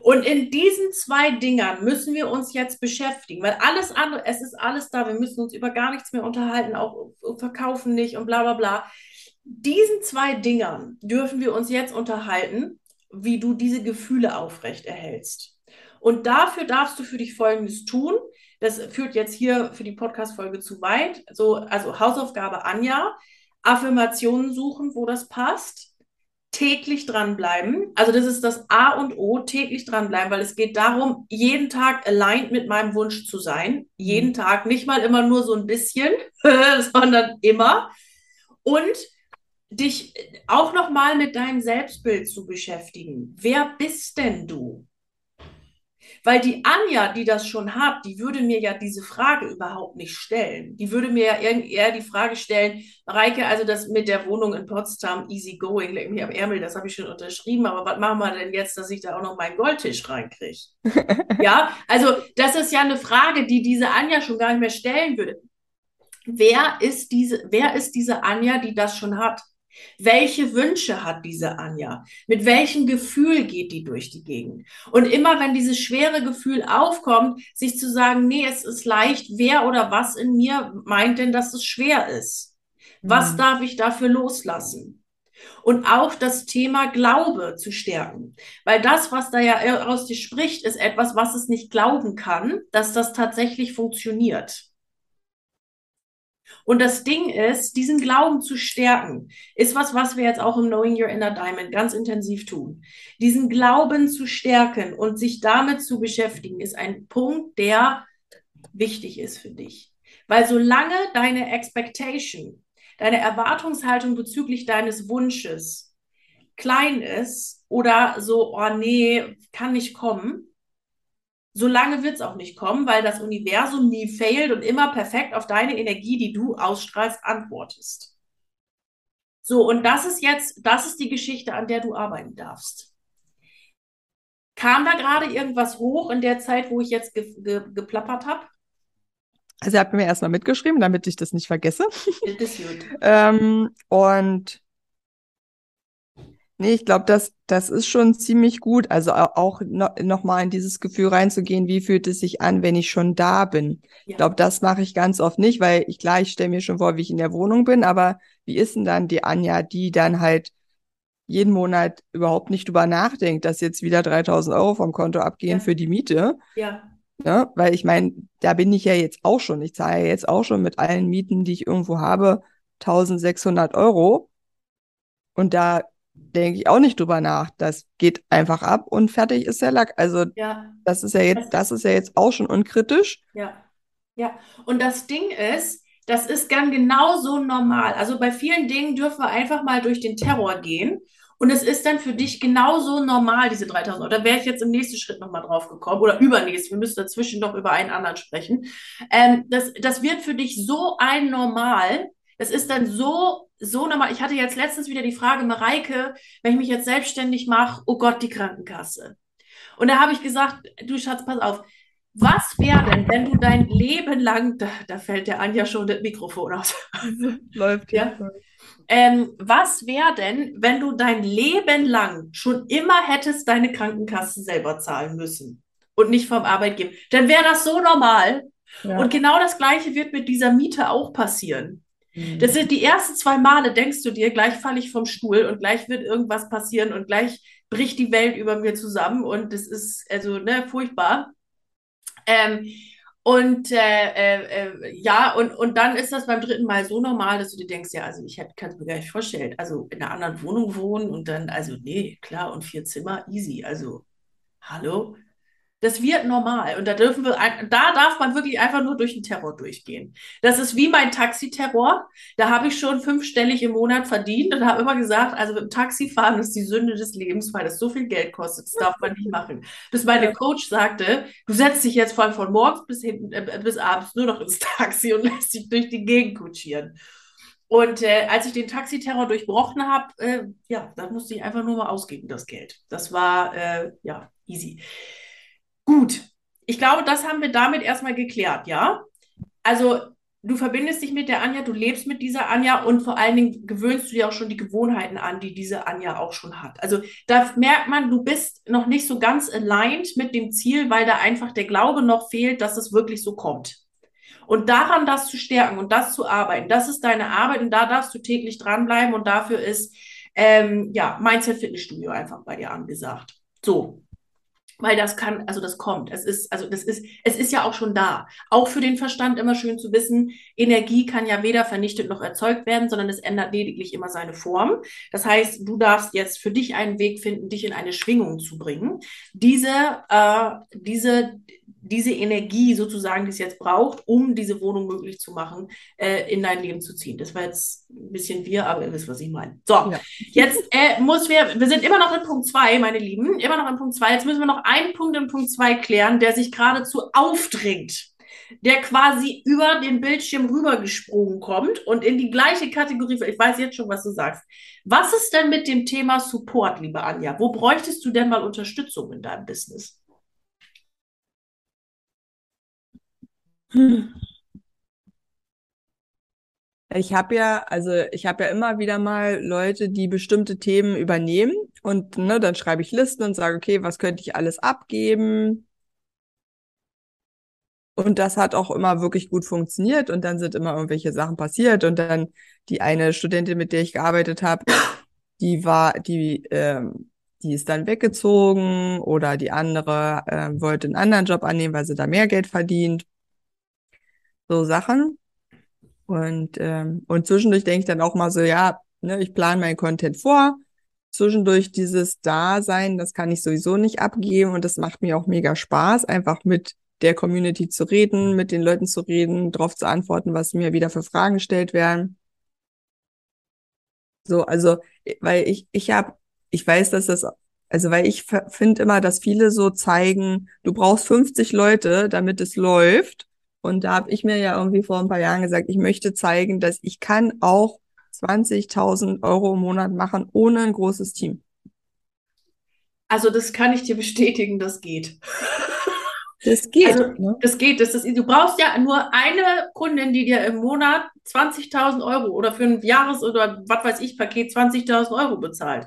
Und in diesen zwei Dingern müssen wir uns jetzt beschäftigen, weil alles andere, es ist alles da, wir müssen uns über gar nichts mehr unterhalten, auch verkaufen nicht und bla bla bla. Diesen zwei Dingern dürfen wir uns jetzt unterhalten, wie du diese Gefühle aufrecht erhältst. Und dafür darfst du für dich Folgendes tun. Das führt jetzt hier für die Podcast-Folge zu weit. So, also Hausaufgabe Anja, Affirmationen suchen, wo das passt täglich dranbleiben. Also das ist das A und O, täglich dranbleiben, weil es geht darum, jeden Tag aligned mit meinem Wunsch zu sein. Jeden mhm. Tag, nicht mal immer nur so ein bisschen, sondern immer. Und dich auch noch mal mit deinem Selbstbild zu beschäftigen. Wer bist denn du? Weil die Anja, die das schon hat, die würde mir ja diese Frage überhaupt nicht stellen. Die würde mir ja eher die Frage stellen, Reike, also das mit der Wohnung in Potsdam, easy going, leg mich am Ärmel, das habe ich schon unterschrieben, aber was machen wir denn jetzt, dass ich da auch noch meinen Goldtisch reinkriege? ja, also das ist ja eine Frage, die diese Anja schon gar nicht mehr stellen würde. Wer ist diese, wer ist diese Anja, die das schon hat? Welche Wünsche hat diese Anja? Mit welchem Gefühl geht die durch die Gegend? Und immer wenn dieses schwere Gefühl aufkommt, sich zu sagen, nee, es ist leicht, wer oder was in mir meint denn, dass es schwer ist? Was mhm. darf ich dafür loslassen? Und auch das Thema Glaube zu stärken. Weil das, was da ja aus dir spricht, ist etwas, was es nicht glauben kann, dass das tatsächlich funktioniert. Und das Ding ist, diesen Glauben zu stärken, ist was, was wir jetzt auch im Knowing Your Inner Diamond ganz intensiv tun. Diesen Glauben zu stärken und sich damit zu beschäftigen, ist ein Punkt, der wichtig ist für dich. Weil solange deine Expectation, deine Erwartungshaltung bezüglich deines Wunsches klein ist oder so, oh nee, kann nicht kommen, so lange wird es auch nicht kommen, weil das Universum nie failt und immer perfekt auf deine Energie, die du ausstrahlst, antwortest. So, und das ist jetzt, das ist die Geschichte, an der du arbeiten darfst. Kam da gerade irgendwas hoch in der Zeit, wo ich jetzt ge ge geplappert habe? Also, ihr habt mir erstmal mitgeschrieben, damit ich das nicht vergesse. Das ist gut. ähm, und Nee, ich glaube, das, das ist schon ziemlich gut. Also auch no, noch mal in dieses Gefühl reinzugehen, wie fühlt es sich an, wenn ich schon da bin. Ja. Ich glaube, das mache ich ganz oft nicht, weil ich klar, ich stelle mir schon vor, wie ich in der Wohnung bin, aber wie ist denn dann die Anja, die dann halt jeden Monat überhaupt nicht drüber nachdenkt, dass jetzt wieder 3000 Euro vom Konto abgehen ja. für die Miete? Ja. Ja, weil ich meine, da bin ich ja jetzt auch schon. Ich zahle ja jetzt auch schon mit allen Mieten, die ich irgendwo habe, 1600 Euro. Und da denke ich auch nicht drüber nach. Das geht einfach ab und fertig ist der Lack. Also ja. das ist ja jetzt, das ist ja jetzt auch schon unkritisch. Ja. Ja. Und das Ding ist, das ist dann genauso normal. Also bei vielen Dingen dürfen wir einfach mal durch den Terror gehen. Und es ist dann für dich genauso normal, diese 3000 Euro. Da wäre ich jetzt im nächsten Schritt nochmal drauf gekommen oder übernächst. Wir müssen dazwischen noch über einen anderen sprechen. Ähm, das, das wird für dich so ein Normal. Das ist dann so so nochmal, ich hatte jetzt letztens wieder die Frage, Mareike, wenn ich mich jetzt selbstständig mache, oh Gott, die Krankenkasse. Und da habe ich gesagt, du Schatz, pass auf, was wäre denn, wenn du dein Leben lang, da, da fällt der Anja schon das Mikrofon aus. Läuft ja. Ähm, was wäre denn, wenn du dein Leben lang schon immer hättest deine Krankenkasse selber zahlen müssen und nicht vom Arbeitgeber? Dann wäre das so normal. Ja. Und genau das Gleiche wird mit dieser Miete auch passieren. Das mhm. sind die ersten zwei Male, denkst du dir, gleich falle ich vom Stuhl und gleich wird irgendwas passieren und gleich bricht die Welt über mir zusammen und das ist also ne, furchtbar. Ähm, Und äh, äh, äh, ja, und, und dann ist das beim dritten Mal so normal, dass du dir denkst, ja, also ich kann es mir gar nicht vorstellen. Also in einer anderen Wohnung wohnen und dann, also nee, klar, und vier Zimmer, easy. Also, hallo? Das wird normal. Und da dürfen wir, da darf man wirklich einfach nur durch den Terror durchgehen. Das ist wie mein Taxiterror. Da habe ich schon fünfstellig im Monat verdient und habe immer gesagt, also mit dem Taxifahren ist die Sünde des Lebens, weil das so viel Geld kostet. Das darf man nicht machen. Bis meine Coach sagte, du setzt dich jetzt von, von morgens bis hinten, äh, bis abends nur noch ins Taxi und lässt dich durch die Gegend kutschieren. Und äh, als ich den Taxiterror durchbrochen habe, äh, ja, da musste ich einfach nur mal ausgeben, das Geld. Das war, äh, ja, easy. Gut, ich glaube, das haben wir damit erstmal geklärt, ja? Also, du verbindest dich mit der Anja, du lebst mit dieser Anja und vor allen Dingen gewöhnst du dir auch schon die Gewohnheiten an, die diese Anja auch schon hat. Also, da merkt man, du bist noch nicht so ganz aligned mit dem Ziel, weil da einfach der Glaube noch fehlt, dass es wirklich so kommt. Und daran das zu stärken und das zu arbeiten, das ist deine Arbeit und da darfst du täglich dranbleiben und dafür ist, ähm, ja, Mindset Fitnessstudio einfach bei dir angesagt. So, weil das kann, also das kommt. Es ist, also das ist, es ist ja auch schon da. Auch für den Verstand immer schön zu wissen, Energie kann ja weder vernichtet noch erzeugt werden, sondern es ändert lediglich immer seine Form. Das heißt, du darfst jetzt für dich einen Weg finden, dich in eine Schwingung zu bringen. Diese, äh, diese, diese Energie sozusagen, die es jetzt braucht, um diese Wohnung möglich zu machen, äh, in dein Leben zu ziehen. Das war jetzt ein bisschen wir, aber ihr wisst, was ich meine. So, ja. jetzt äh, muss wir, wir sind immer noch in Punkt zwei, meine Lieben, immer noch in Punkt zwei. Jetzt müssen wir noch einen Punkt in Punkt zwei klären, der sich geradezu aufdringt der quasi über den Bildschirm rübergesprungen kommt und in die gleiche Kategorie, ich weiß jetzt schon, was du sagst. Was ist denn mit dem Thema Support, liebe Anja? Wo bräuchtest du denn mal Unterstützung in deinem Business? Hm. Ich habe ja, also ich habe ja immer wieder mal Leute, die bestimmte Themen übernehmen und ne, dann schreibe ich Listen und sage, okay, was könnte ich alles abgeben? Und das hat auch immer wirklich gut funktioniert und dann sind immer irgendwelche Sachen passiert und dann die eine Studentin, mit der ich gearbeitet habe, die war, die, ähm, die ist dann weggezogen oder die andere äh, wollte einen anderen Job annehmen, weil sie da mehr Geld verdient so Sachen. Und, ähm, und zwischendurch denke ich dann auch mal so, ja, ne, ich plane meinen Content vor. Zwischendurch dieses Dasein, das kann ich sowieso nicht abgeben und das macht mir auch mega Spaß, einfach mit der Community zu reden, mit den Leuten zu reden, darauf zu antworten, was mir wieder für Fragen gestellt werden. So, also, weil ich, ich habe, ich weiß, dass das, also weil ich finde immer, dass viele so zeigen, du brauchst 50 Leute, damit es läuft. Und da habe ich mir ja irgendwie vor ein paar Jahren gesagt, ich möchte zeigen, dass ich kann auch 20.000 Euro im Monat machen ohne ein großes Team. Also das kann ich dir bestätigen, das geht. Das geht. Also, ne? Das geht. Das ist, du brauchst ja nur eine Kundin, die dir im Monat 20.000 Euro oder für ein Jahres- oder was weiß ich Paket 20.000 Euro bezahlt.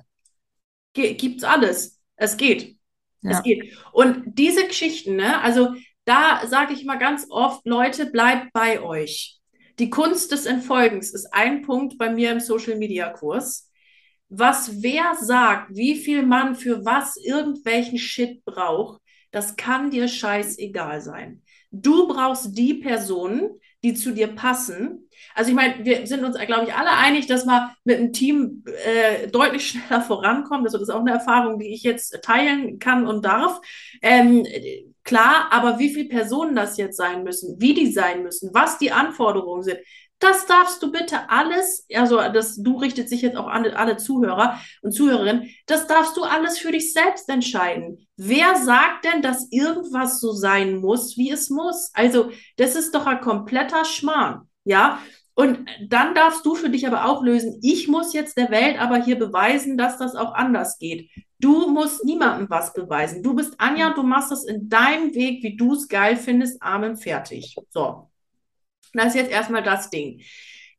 Ge gibt's alles. Es geht. Ja. Es geht. Und diese Geschichten, ne, also da sage ich mal ganz oft, Leute, bleibt bei euch. Die Kunst des Entfolgens ist ein Punkt bei mir im Social Media Kurs. Was wer sagt, wie viel man für was irgendwelchen Shit braucht, das kann dir scheißegal sein. Du brauchst die Personen, die zu dir passen. Also ich meine, wir sind uns, glaube ich, alle einig, dass man mit einem Team äh, deutlich schneller vorankommt. Das ist auch eine Erfahrung, die ich jetzt teilen kann und darf. Ähm, Klar, aber wie viele Personen das jetzt sein müssen, wie die sein müssen, was die Anforderungen sind, das darfst du bitte alles, also das, du richtet sich jetzt auch an alle Zuhörer und Zuhörerinnen, das darfst du alles für dich selbst entscheiden. Wer sagt denn, dass irgendwas so sein muss, wie es muss? Also, das ist doch ein kompletter Schmarrn, ja? Und dann darfst du für dich aber auch lösen, ich muss jetzt der Welt aber hier beweisen, dass das auch anders geht. Du musst niemandem was beweisen. Du bist Anja, du machst das in deinem Weg, wie du es geil findest, Amen, fertig. So. Das ist jetzt erstmal das Ding.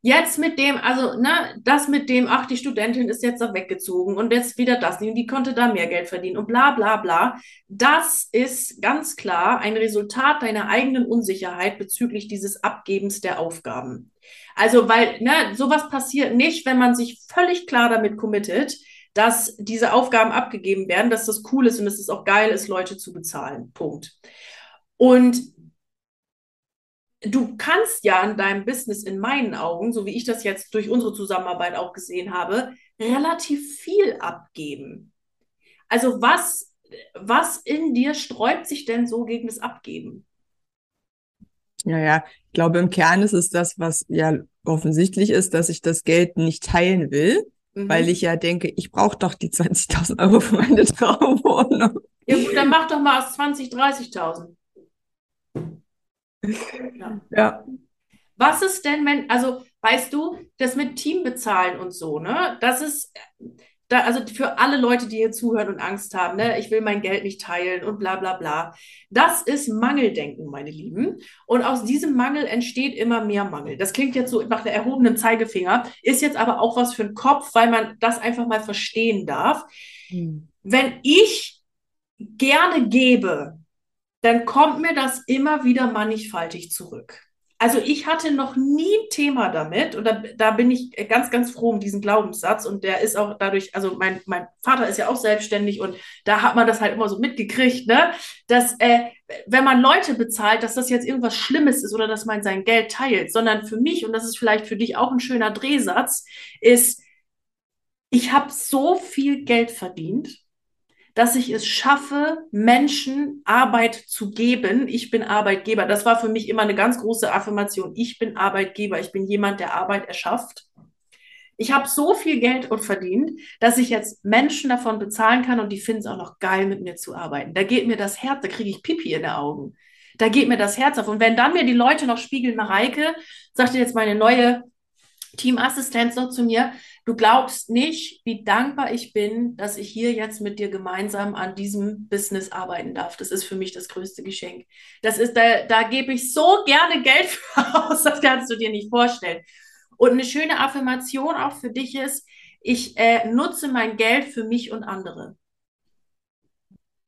Jetzt mit dem, also, ne, das mit dem, ach, die Studentin ist jetzt da weggezogen und jetzt wieder das die konnte da mehr Geld verdienen und bla, bla, bla. Das ist ganz klar ein Resultat deiner eigenen Unsicherheit bezüglich dieses Abgebens der Aufgaben. Also, weil, ne, sowas passiert nicht, wenn man sich völlig klar damit committet, dass diese Aufgaben abgegeben werden, dass das cool ist und dass es auch geil ist, Leute zu bezahlen. Punkt. Und du kannst ja in deinem Business in meinen Augen, so wie ich das jetzt durch unsere Zusammenarbeit auch gesehen habe, relativ viel abgeben. Also was, was in dir sträubt sich denn so gegen das Abgeben? Ja, ja, ich glaube, im Kern ist es das, was ja offensichtlich ist, dass ich das Geld nicht teilen will, mhm. weil ich ja denke, ich brauche doch die 20.000 Euro für meine Traumwohnung. Ja gut, dann mach doch mal aus 20, 30.000. Ja. ja. Was ist denn, wenn, also weißt du, das mit Team bezahlen und so, ne? Das ist, da, also für alle Leute, die hier zuhören und Angst haben, ne, ich will mein Geld nicht teilen und bla bla bla. Das ist Mangeldenken, meine Lieben. Und aus diesem Mangel entsteht immer mehr Mangel. Das klingt jetzt so nach der erhobenen Zeigefinger, ist jetzt aber auch was für den Kopf, weil man das einfach mal verstehen darf. Hm. Wenn ich gerne gebe, dann kommt mir das immer wieder mannigfaltig zurück. Also ich hatte noch nie ein Thema damit und da, da, bin ich ganz, ganz froh um diesen Glaubenssatz und der ist auch dadurch, also mein, mein Vater ist ja auch selbstständig und da hat man das halt immer so mitgekriegt, ne, dass äh, wenn man Leute bezahlt, dass das jetzt irgendwas Schlimmes ist oder dass man sein Geld teilt, sondern für mich, und das ist vielleicht für dich auch ein schöner Drehsatz, ist, ich habe so viel Geld verdient dass ich es schaffe, Menschen Arbeit zu geben. Ich bin Arbeitgeber. Das war für mich immer eine ganz große Affirmation. Ich bin Arbeitgeber. Ich bin jemand, der Arbeit erschafft. Ich habe so viel Geld und verdient, dass ich jetzt Menschen davon bezahlen kann und die finden es auch noch geil, mit mir zu arbeiten. Da geht mir das Herz, da kriege ich Pipi in den Augen. Da geht mir das Herz auf. Und wenn dann mir die Leute noch spiegeln, Mareike, sagte jetzt meine neue Teamassistenz noch zu mir, Du glaubst nicht, wie dankbar ich bin, dass ich hier jetzt mit dir gemeinsam an diesem Business arbeiten darf. Das ist für mich das größte Geschenk. Das ist, da, da gebe ich so gerne Geld für aus, das kannst du dir nicht vorstellen. Und eine schöne Affirmation auch für dich ist, ich äh, nutze mein Geld für mich und andere.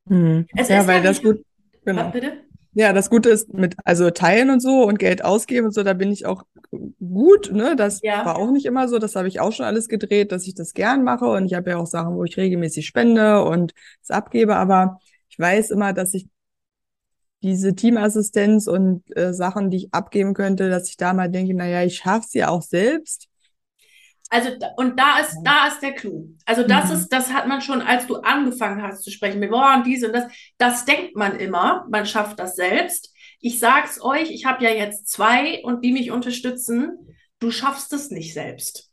Hm. ja, weil das gut. Genau. Bitte? Ja, das Gute ist mit, also teilen und so und Geld ausgeben und so, da bin ich auch gut, ne? Das ja. war auch nicht immer so, das habe ich auch schon alles gedreht, dass ich das gern mache und ich habe ja auch Sachen, wo ich regelmäßig spende und es abgebe, aber ich weiß immer, dass ich diese Teamassistenz und äh, Sachen, die ich abgeben könnte, dass ich da mal denke, naja, ich schaffe es ja auch selbst. Also, und da ist, da ist der Clou. Also, das mhm. ist, das hat man schon, als du angefangen hast zu sprechen mit, boah, und diese und das, das denkt man immer, man schafft das selbst. Ich sag's euch, ich habe ja jetzt zwei und die mich unterstützen. Du schaffst es nicht selbst.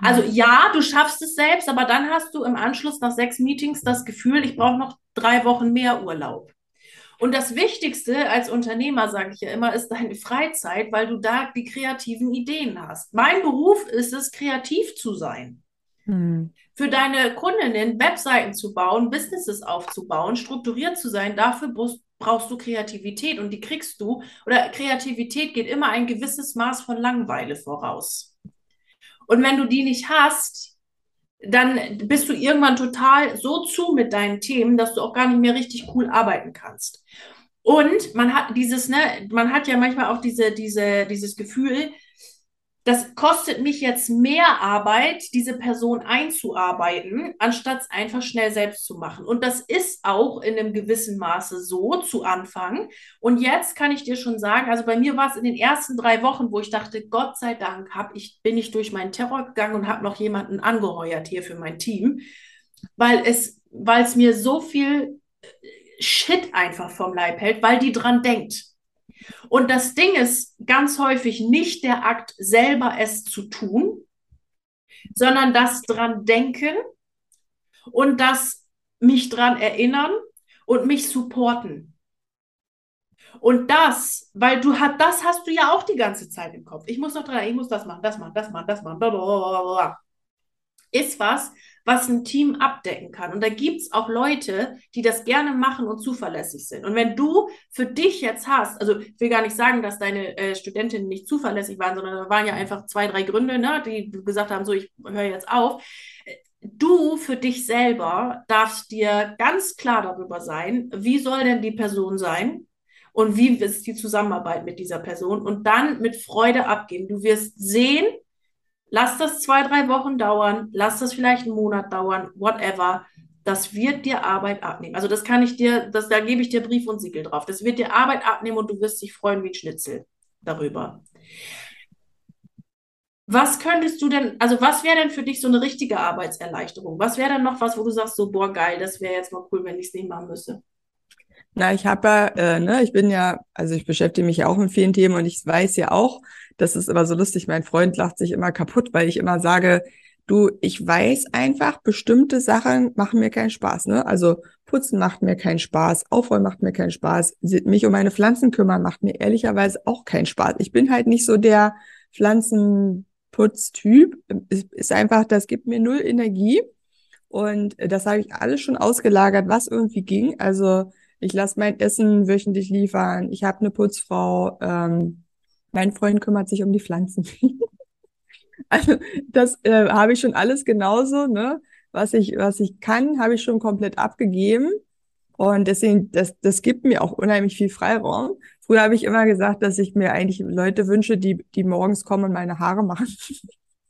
Also mhm. ja, du schaffst es selbst, aber dann hast du im Anschluss nach sechs Meetings das Gefühl, ich brauche noch drei Wochen mehr Urlaub. Und das Wichtigste als Unternehmer, sage ich ja immer, ist deine Freizeit, weil du da die kreativen Ideen hast. Mein Beruf ist es, kreativ zu sein. Hm. Für deine Kundinnen Webseiten zu bauen, Businesses aufzubauen, strukturiert zu sein, dafür brauchst du Kreativität und die kriegst du. Oder Kreativität geht immer ein gewisses Maß von Langweile voraus. Und wenn du die nicht hast, dann bist du irgendwann total so zu mit deinen Themen, dass du auch gar nicht mehr richtig cool arbeiten kannst. Und man hat dieses, ne, man hat ja manchmal auch diese, diese, dieses Gefühl, das kostet mich jetzt mehr Arbeit, diese Person einzuarbeiten, anstatt es einfach schnell selbst zu machen. Und das ist auch in einem gewissen Maße so zu Anfang. Und jetzt kann ich dir schon sagen, also bei mir war es in den ersten drei Wochen, wo ich dachte, Gott sei Dank hab ich, bin ich durch meinen Terror gegangen und habe noch jemanden angeheuert hier für mein Team, weil es, weil es mir so viel Shit einfach vom Leib hält, weil die dran denkt. Und das Ding ist ganz häufig nicht der Akt selber es zu tun, sondern das dran denken und das mich dran erinnern und mich supporten. Und das, weil du hast, das hast du ja auch die ganze Zeit im Kopf. Ich muss noch dran, ich muss das machen, das machen, das machen, das machen, blablabla. ist was, was ein Team abdecken kann. Und da gibt es auch Leute, die das gerne machen und zuverlässig sind. Und wenn du für dich jetzt hast, also ich will gar nicht sagen, dass deine äh, Studentinnen nicht zuverlässig waren, sondern da waren ja einfach zwei, drei Gründe, ne, die gesagt haben, so, ich höre jetzt auf. Du für dich selber darfst dir ganz klar darüber sein, wie soll denn die Person sein, und wie ist die Zusammenarbeit mit dieser Person und dann mit Freude abgeben. Du wirst sehen, Lass das zwei, drei Wochen dauern, lass das vielleicht einen Monat dauern, whatever. Das wird dir Arbeit abnehmen. Also das kann ich dir, das, da gebe ich dir Brief und Siegel drauf. Das wird dir Arbeit abnehmen und du wirst dich freuen wie ein Schnitzel. darüber. Was könntest du denn, also was wäre denn für dich so eine richtige Arbeitserleichterung? Was wäre denn noch was, wo du sagst, so, boah, geil, das wäre jetzt mal cool, wenn ich es nicht machen müsste? Na, ich habe ja, äh, ne, ich bin ja, also ich beschäftige mich ja auch mit vielen Themen und ich weiß ja auch, das ist immer so lustig, mein Freund lacht sich immer kaputt, weil ich immer sage, du, ich weiß einfach, bestimmte Sachen machen mir keinen Spaß, ne? Also Putzen macht mir keinen Spaß, Aufräumen macht mir keinen Spaß, mich um meine Pflanzen kümmern macht mir ehrlicherweise auch keinen Spaß. Ich bin halt nicht so der Pflanzenputztyp. Ist, einfach, das gibt mir null Energie. Und das habe ich alles schon ausgelagert, was irgendwie ging. Also ich lasse mein Essen wöchentlich liefern. Ich habe eine Putzfrau. Ähm, mein Freund kümmert sich um die Pflanzen. also das äh, habe ich schon alles genauso, ne? Was ich, was ich kann, habe ich schon komplett abgegeben. Und deswegen, das, das gibt mir auch unheimlich viel Freiraum. Früher habe ich immer gesagt, dass ich mir eigentlich Leute wünsche, die, die morgens kommen und meine Haare machen.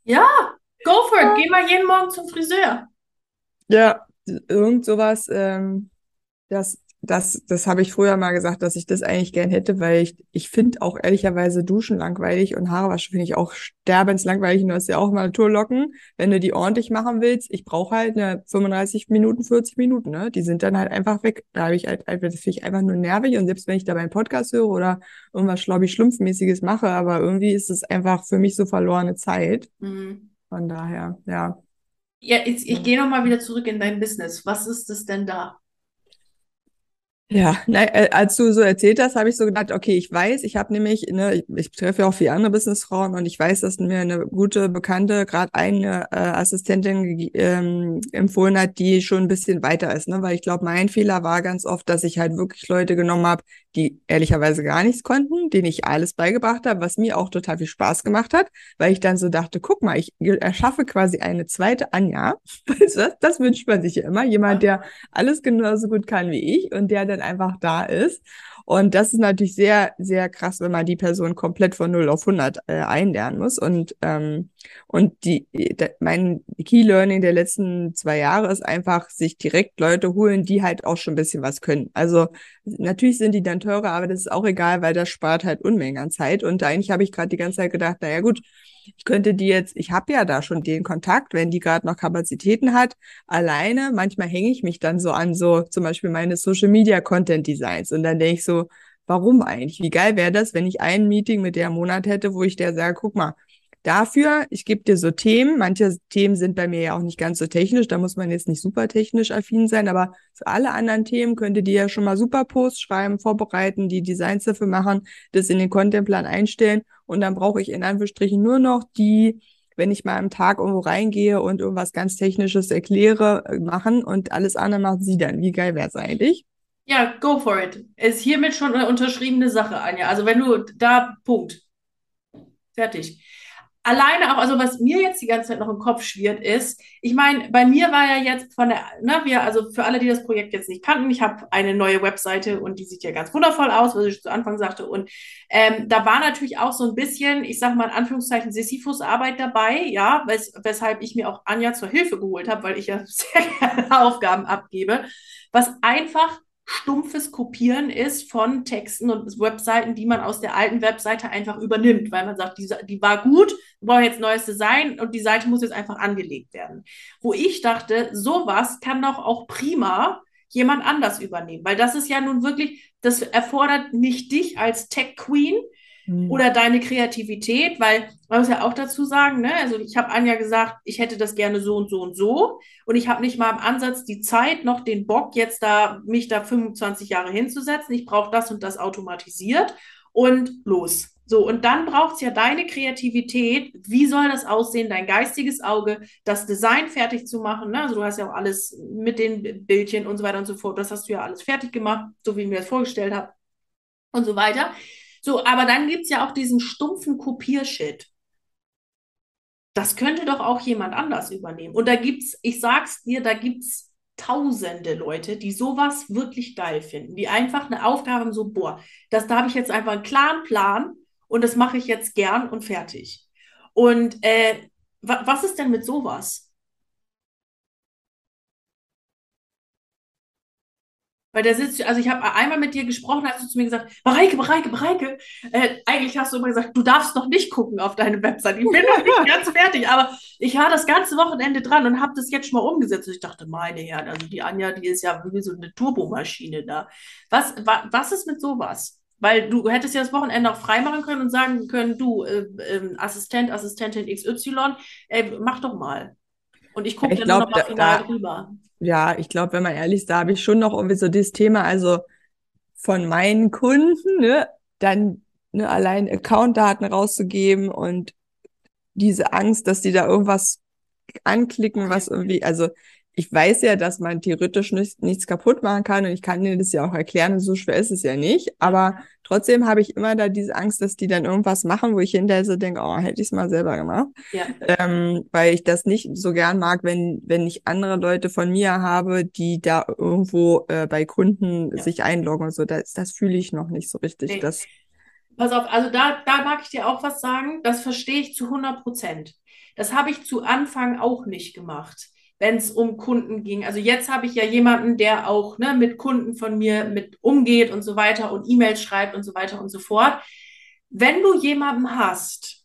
Ja, go for it. Geh mal jeden Morgen zum Friseur. Ja, irgend sowas, ähm, das, das, das habe ich früher mal gesagt, dass ich das eigentlich gern hätte, weil ich, ich finde auch ehrlicherweise Duschen langweilig und Haare waschen finde ich auch sterbenslangweilig. Und du hast ja auch mal Naturlocken, wenn du die ordentlich machen willst. Ich brauche halt eine 35 Minuten, 40 Minuten, ne? Die sind dann halt einfach weg. Da habe ich halt, das finde ich einfach nur nervig. Und selbst wenn ich dabei einen Podcast höre oder irgendwas schlaubig schlumpfmäßiges mache, aber irgendwie ist es einfach für mich so verlorene Zeit. Mhm. Von daher, ja. Ja, ich, ich gehe nochmal wieder zurück in dein Business. Was ist es denn da? Ja, nein, äh, als du so erzählt hast, habe ich so gedacht, okay, ich weiß, ich habe nämlich, ne, ich, ich treffe ja auch viele andere Businessfrauen und ich weiß, dass mir eine gute Bekannte gerade eine äh, Assistentin ähm, empfohlen hat, die schon ein bisschen weiter ist, ne, weil ich glaube, mein Fehler war ganz oft, dass ich halt wirklich Leute genommen habe, die ehrlicherweise gar nichts konnten, denen ich alles beigebracht habe, was mir auch total viel Spaß gemacht hat, weil ich dann so dachte, guck mal, ich erschaffe quasi eine zweite Anja. das, das wünscht man sich ja immer, jemand, der alles genauso gut kann wie ich und der dann einfach da ist. Und das ist natürlich sehr, sehr krass, wenn man die Person komplett von 0 auf 100 äh, einlernen muss. Und, ähm, und die, de, mein Key Learning der letzten zwei Jahre ist einfach, sich direkt Leute holen, die halt auch schon ein bisschen was können. Also natürlich sind die dann teurer, aber das ist auch egal, weil das spart halt Unmengen an Zeit. Und eigentlich habe ich gerade die ganze Zeit gedacht, naja gut, ich könnte die jetzt, ich habe ja da schon den Kontakt, wenn die gerade noch Kapazitäten hat, alleine. Manchmal hänge ich mich dann so an so zum Beispiel meine Social Media Content Designs und dann denke ich so, warum eigentlich? Wie geil wäre das, wenn ich ein Meeting mit der im Monat hätte, wo ich der sage, guck mal, dafür, ich gebe dir so Themen. Manche Themen sind bei mir ja auch nicht ganz so technisch, da muss man jetzt nicht super technisch affin sein, aber für alle anderen Themen könnt ihr dir ja schon mal super Posts schreiben, vorbereiten, die Designs dafür machen, das in den Contentplan einstellen und dann brauche ich in Anführungsstrichen nur noch die wenn ich mal am Tag irgendwo reingehe und irgendwas ganz Technisches erkläre, äh, machen und alles andere macht sie dann. Wie geil wäre es eigentlich? Ja, go for it. Ist hiermit schon eine unterschriebene Sache, Anja. Also wenn du da, Punkt. Fertig alleine auch, also was mir jetzt die ganze Zeit noch im Kopf schwirrt, ist, ich meine, bei mir war ja jetzt von der, ne, wir, also für alle, die das Projekt jetzt nicht kannten, ich habe eine neue Webseite und die sieht ja ganz wundervoll aus, was ich zu Anfang sagte. Und ähm, da war natürlich auch so ein bisschen, ich sag mal in Anführungszeichen, Sisyphus-Arbeit dabei, ja, wes weshalb ich mir auch Anja zur Hilfe geholt habe, weil ich ja sehr gerne Aufgaben abgebe, was einfach stumpfes Kopieren ist von Texten und Webseiten, die man aus der alten Webseite einfach übernimmt, weil man sagt, die, die war gut, wir brauchen jetzt neues Design und die Seite muss jetzt einfach angelegt werden. Wo ich dachte, sowas kann doch auch prima jemand anders übernehmen, weil das ist ja nun wirklich, das erfordert nicht dich als Tech Queen, Mhm. Oder deine Kreativität, weil man muss ja auch dazu sagen, ne? Also ich habe Anja gesagt, ich hätte das gerne so und so und so. Und ich habe nicht mal im Ansatz die Zeit noch den Bock, jetzt da mich da 25 Jahre hinzusetzen. Ich brauche das und das automatisiert und los. So, und dann braucht es ja deine Kreativität. Wie soll das aussehen? Dein geistiges Auge, das Design fertig zu machen. Ne? Also du hast ja auch alles mit den Bildchen und so weiter und so fort. Das hast du ja alles fertig gemacht, so wie ich mir das vorgestellt habe und so weiter. So, aber dann gibt es ja auch diesen stumpfen Kopiershit. Das könnte doch auch jemand anders übernehmen. Und da gibt es, ich sag's dir, da gibt es tausende Leute, die sowas wirklich geil finden, die einfach eine Aufgabe haben, so, boah, das, da habe ich jetzt einfach einen klaren Plan und das mache ich jetzt gern und fertig. Und äh, was ist denn mit sowas? Weil der sitzt, also ich habe einmal mit dir gesprochen, hast du zu mir gesagt, Mareike, Mareike, Mareike, äh, eigentlich hast du immer gesagt, du darfst noch nicht gucken auf deine Website. Ich bin noch nicht ganz fertig, aber ich war das ganze Wochenende dran und habe das jetzt schon mal umgesetzt. Und ich dachte, meine Herren, also die Anja, die ist ja wie so eine Turbomaschine da. Was, wa, was ist mit sowas? Weil du hättest ja das Wochenende auch freimachen können und sagen können, du, äh, äh, Assistent, Assistentin XY, äh, mach doch mal. Und ich gucke dann glaub, noch mal final da, drüber. Ja, ich glaube, wenn man ehrlich ist, da habe ich schon noch irgendwie so das Thema, also von meinen Kunden, ne, dann ne, allein Accountdaten rauszugeben und diese Angst, dass die da irgendwas anklicken, was irgendwie, also ich weiß ja, dass man theoretisch nicht, nichts kaputt machen kann und ich kann dir das ja auch erklären so schwer ist es ja nicht. Aber trotzdem habe ich immer da diese Angst, dass die dann irgendwas machen, wo ich hinterher so denke, oh, hätte ich es mal selber gemacht. Ja. Ähm, weil ich das nicht so gern mag, wenn, wenn ich andere Leute von mir habe, die da irgendwo äh, bei Kunden ja. sich einloggen und so. Das, das fühle ich noch nicht so richtig. Nee. Das, Pass auf, also da, da mag ich dir auch was sagen. Das verstehe ich zu 100 Prozent. Das habe ich zu Anfang auch nicht gemacht wenn es um Kunden ging. Also jetzt habe ich ja jemanden, der auch ne, mit Kunden von mir mit umgeht und so weiter und E-Mails schreibt und so weiter und so fort. Wenn du jemanden hast,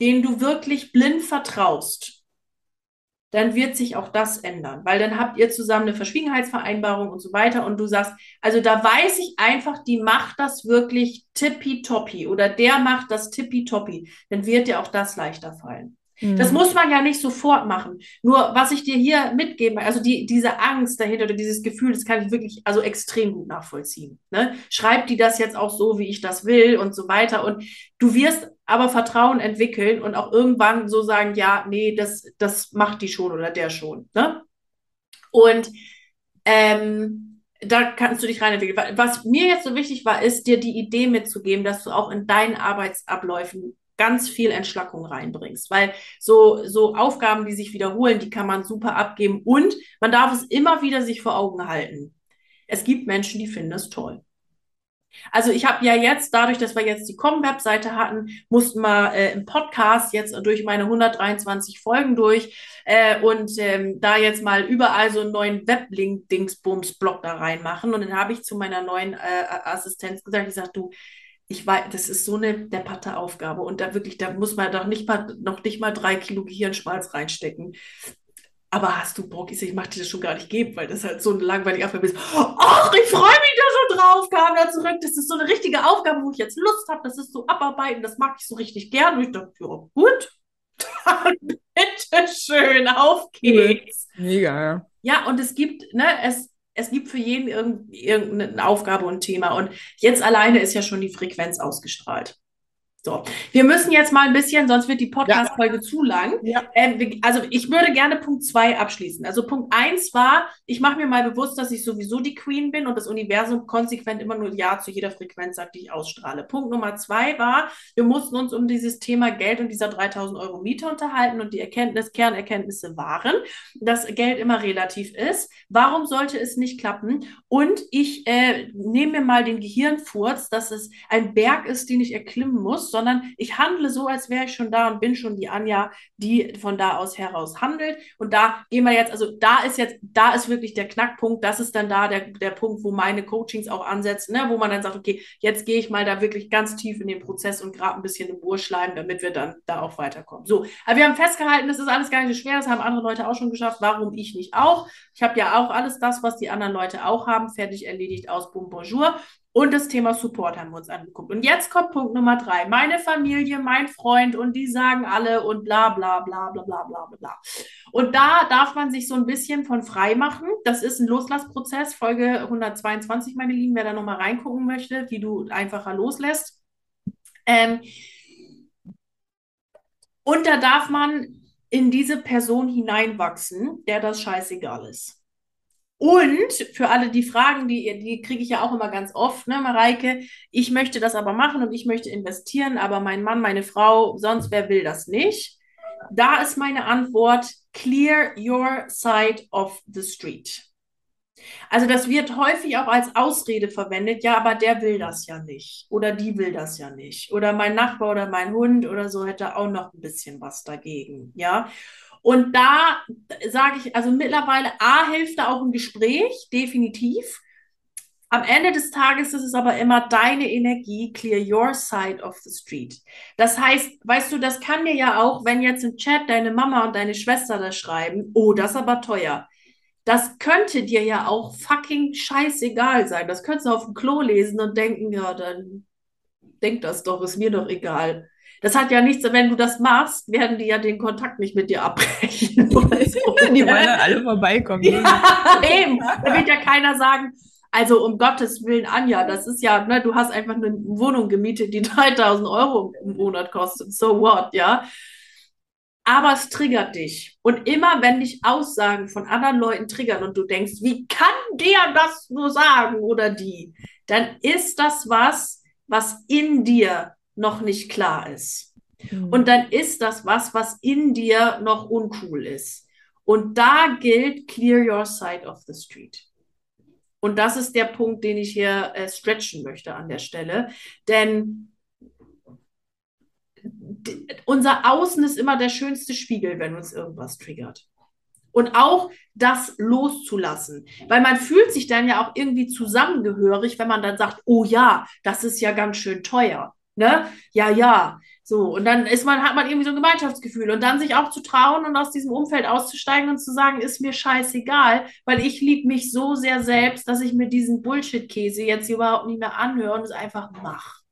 den du wirklich blind vertraust, dann wird sich auch das ändern, weil dann habt ihr zusammen eine Verschwiegenheitsvereinbarung und so weiter und du sagst, also da weiß ich einfach, die macht das wirklich tippitoppi oder der macht das tippitoppi, dann wird dir auch das leichter fallen. Das mhm. muss man ja nicht sofort machen. Nur was ich dir hier mitgebe, also die, diese Angst dahinter oder dieses Gefühl, das kann ich wirklich also extrem gut nachvollziehen. Ne? Schreibt die das jetzt auch so, wie ich das will und so weiter. Und du wirst aber Vertrauen entwickeln und auch irgendwann so sagen, ja, nee, das, das macht die schon oder der schon. Ne? Und ähm, da kannst du dich reinentwickeln. Was mir jetzt so wichtig war, ist dir die Idee mitzugeben, dass du auch in deinen Arbeitsabläufen ganz viel Entschlackung reinbringst. Weil so, so Aufgaben, die sich wiederholen, die kann man super abgeben und man darf es immer wieder sich vor Augen halten. Es gibt Menschen, die finden es toll. Also ich habe ja jetzt, dadurch, dass wir jetzt die Com-Webseite hatten, mussten wir äh, im Podcast jetzt durch meine 123 Folgen durch äh, und ähm, da jetzt mal überall so einen neuen Weblink-Dingsbums-Block da reinmachen. Und dann habe ich zu meiner neuen äh, Assistenz gesagt, ich sage, du, ich weiß, das ist so eine depperte Aufgabe und da wirklich, da muss man doch nicht mal, noch nicht mal drei Kilo Gehirnschmalz reinstecken. Aber hast du Bock? Ich, mag dir das schon gar nicht geben, weil das halt so eine langweilige Aufgabe ist. Ach, ich freue mich da schon drauf, kam da zurück. Das ist so eine richtige Aufgabe, wo ich jetzt Lust habe. Das ist so abarbeiten, das mag ich so richtig gern. Und ich dachte, ja, gut, dann bitteschön, auf geht's. Mega, ja. Ja, und es gibt, ne, es, es gibt für jeden irgendeine Aufgabe und Thema. Und jetzt alleine ist ja schon die Frequenz ausgestrahlt. So, wir müssen jetzt mal ein bisschen, sonst wird die Podcast-Folge ja. zu lang. Ja. Ähm, also ich würde gerne Punkt zwei abschließen. Also Punkt eins war, ich mache mir mal bewusst, dass ich sowieso die Queen bin und das Universum konsequent immer nur Ja zu jeder Frequenz sagt, die ich ausstrahle. Punkt Nummer zwei war, wir mussten uns um dieses Thema Geld und dieser 3000 Euro Miete unterhalten und die Erkenntnis, Kernerkenntnisse waren, dass Geld immer relativ ist. Warum sollte es nicht klappen? Und ich äh, nehme mir mal den Gehirnfurz, dass es ein Berg ist, den ich erklimmen muss sondern ich handle so, als wäre ich schon da und bin schon die Anja, die von da aus heraus handelt. Und da gehen wir jetzt, also da ist jetzt, da ist wirklich der Knackpunkt, das ist dann da der, der Punkt, wo meine Coachings auch ansetzen, ne? wo man dann sagt, okay, jetzt gehe ich mal da wirklich ganz tief in den Prozess und gerade ein bisschen im Urschleim, damit wir dann da auch weiterkommen. So, aber wir haben festgehalten, das ist alles gar nicht so schwer, das haben andere Leute auch schon geschafft, warum ich nicht auch? Ich habe ja auch alles das, was die anderen Leute auch haben, fertig erledigt aus Boom Bonjour. Und das Thema Support haben wir uns angeguckt. Und jetzt kommt Punkt Nummer drei. Meine Familie, mein Freund und die sagen alle und bla bla bla bla bla bla bla. Und da darf man sich so ein bisschen von frei machen. Das ist ein Loslassprozess, Folge 122, meine Lieben, wer da nochmal reingucken möchte, wie du einfacher loslässt. Ähm, und da darf man in diese Person hineinwachsen, der das scheißegal ist. Und für alle die Fragen, die, die kriege ich ja auch immer ganz oft, ne, Mareike, ich möchte das aber machen und ich möchte investieren, aber mein Mann, meine Frau, sonst wer will das nicht? Da ist meine Antwort, clear your side of the street. Also das wird häufig auch als Ausrede verwendet, ja, aber der will das ja nicht oder die will das ja nicht oder mein Nachbar oder mein Hund oder so hätte auch noch ein bisschen was dagegen, ja. Und da sage ich, also mittlerweile, A, hilft da auch ein Gespräch, definitiv. Am Ende des Tages ist es aber immer deine Energie, clear your side of the street. Das heißt, weißt du, das kann dir ja auch, wenn jetzt im Chat deine Mama und deine Schwester da schreiben, oh, das ist aber teuer. Das könnte dir ja auch fucking scheißegal sein. Das könntest du auf dem Klo lesen und denken, ja, dann denk das doch, ist mir doch egal. Das hat ja nichts, wenn du das machst, werden die ja den Kontakt nicht mit dir abbrechen. So. die wollen dann alle vorbeikommen. Ja, eben. Da wird ja keiner sagen, also um Gottes Willen, Anja, das ist ja, ne, du hast einfach eine Wohnung gemietet, die 3000 Euro im Monat kostet. So what, ja? Aber es triggert dich. Und immer, wenn dich Aussagen von anderen Leuten triggern und du denkst, wie kann der das nur sagen oder die, dann ist das was, was in dir noch nicht klar ist. Mhm. Und dann ist das was, was in dir noch uncool ist. Und da gilt clear your side of the street. Und das ist der Punkt, den ich hier äh, stretchen möchte an der Stelle. Denn unser Außen ist immer der schönste Spiegel, wenn uns irgendwas triggert. Und auch das loszulassen. Weil man fühlt sich dann ja auch irgendwie zusammengehörig, wenn man dann sagt, oh ja, das ist ja ganz schön teuer. Ne? Ja, ja. So, und dann ist man, hat man irgendwie so ein Gemeinschaftsgefühl. Und dann sich auch zu trauen und aus diesem Umfeld auszusteigen und zu sagen, ist mir scheißegal, weil ich liebe mich so sehr selbst, dass ich mir diesen Bullshit-Käse jetzt überhaupt nicht mehr anhöre und es einfach mache.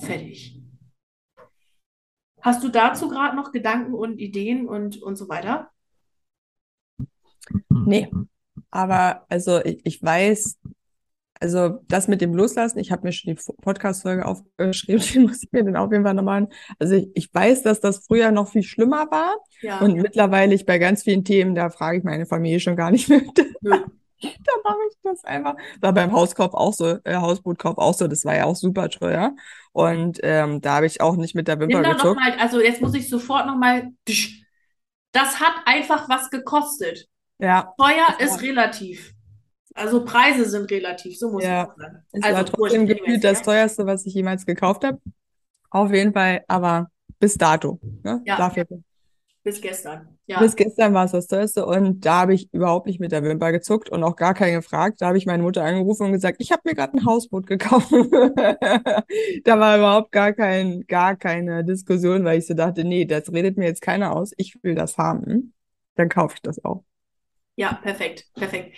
Fertig. Hast du dazu gerade noch Gedanken und Ideen und, und so weiter? Nee, aber also ich, ich weiß, also das mit dem Loslassen, ich habe mir schon die Podcast-Folge aufgeschrieben, die muss ich mir dann auf jeden Fall nochmal. Also ich, ich weiß, dass das früher noch viel schlimmer war. Ja. Und mittlerweile ich bei ganz vielen Themen, da frage ich meine Familie schon gar nicht mehr. Ja. da mache ich das einfach. War beim Hauskauf auch so, äh, Hausbootkauf auch so, das war ja auch super teuer. Und ähm, da habe ich auch nicht mit der Wimper gezuckt. Mal, also jetzt muss ich sofort nochmal. Das hat einfach was gekostet. Ja. Teuer ist relativ. Also Preise sind relativ, so muss ja. man sagen. Es also war trotzdem gefühlt das teuerste, was ich jemals gekauft habe. Auf jeden Fall, aber bis dato. Ne? Ja. Dafür. Bis gestern. Ja. Bis gestern war es das teuerste und da habe ich überhaupt nicht mit der Wimper gezuckt und auch gar keinen gefragt. Da habe ich meine Mutter angerufen und gesagt, ich habe mir gerade ein Hausboot gekauft. da war überhaupt gar kein, gar keine Diskussion, weil ich so dachte, nee, das redet mir jetzt keiner aus. Ich will das haben. Dann kaufe ich das auch. Ja, perfekt, perfekt.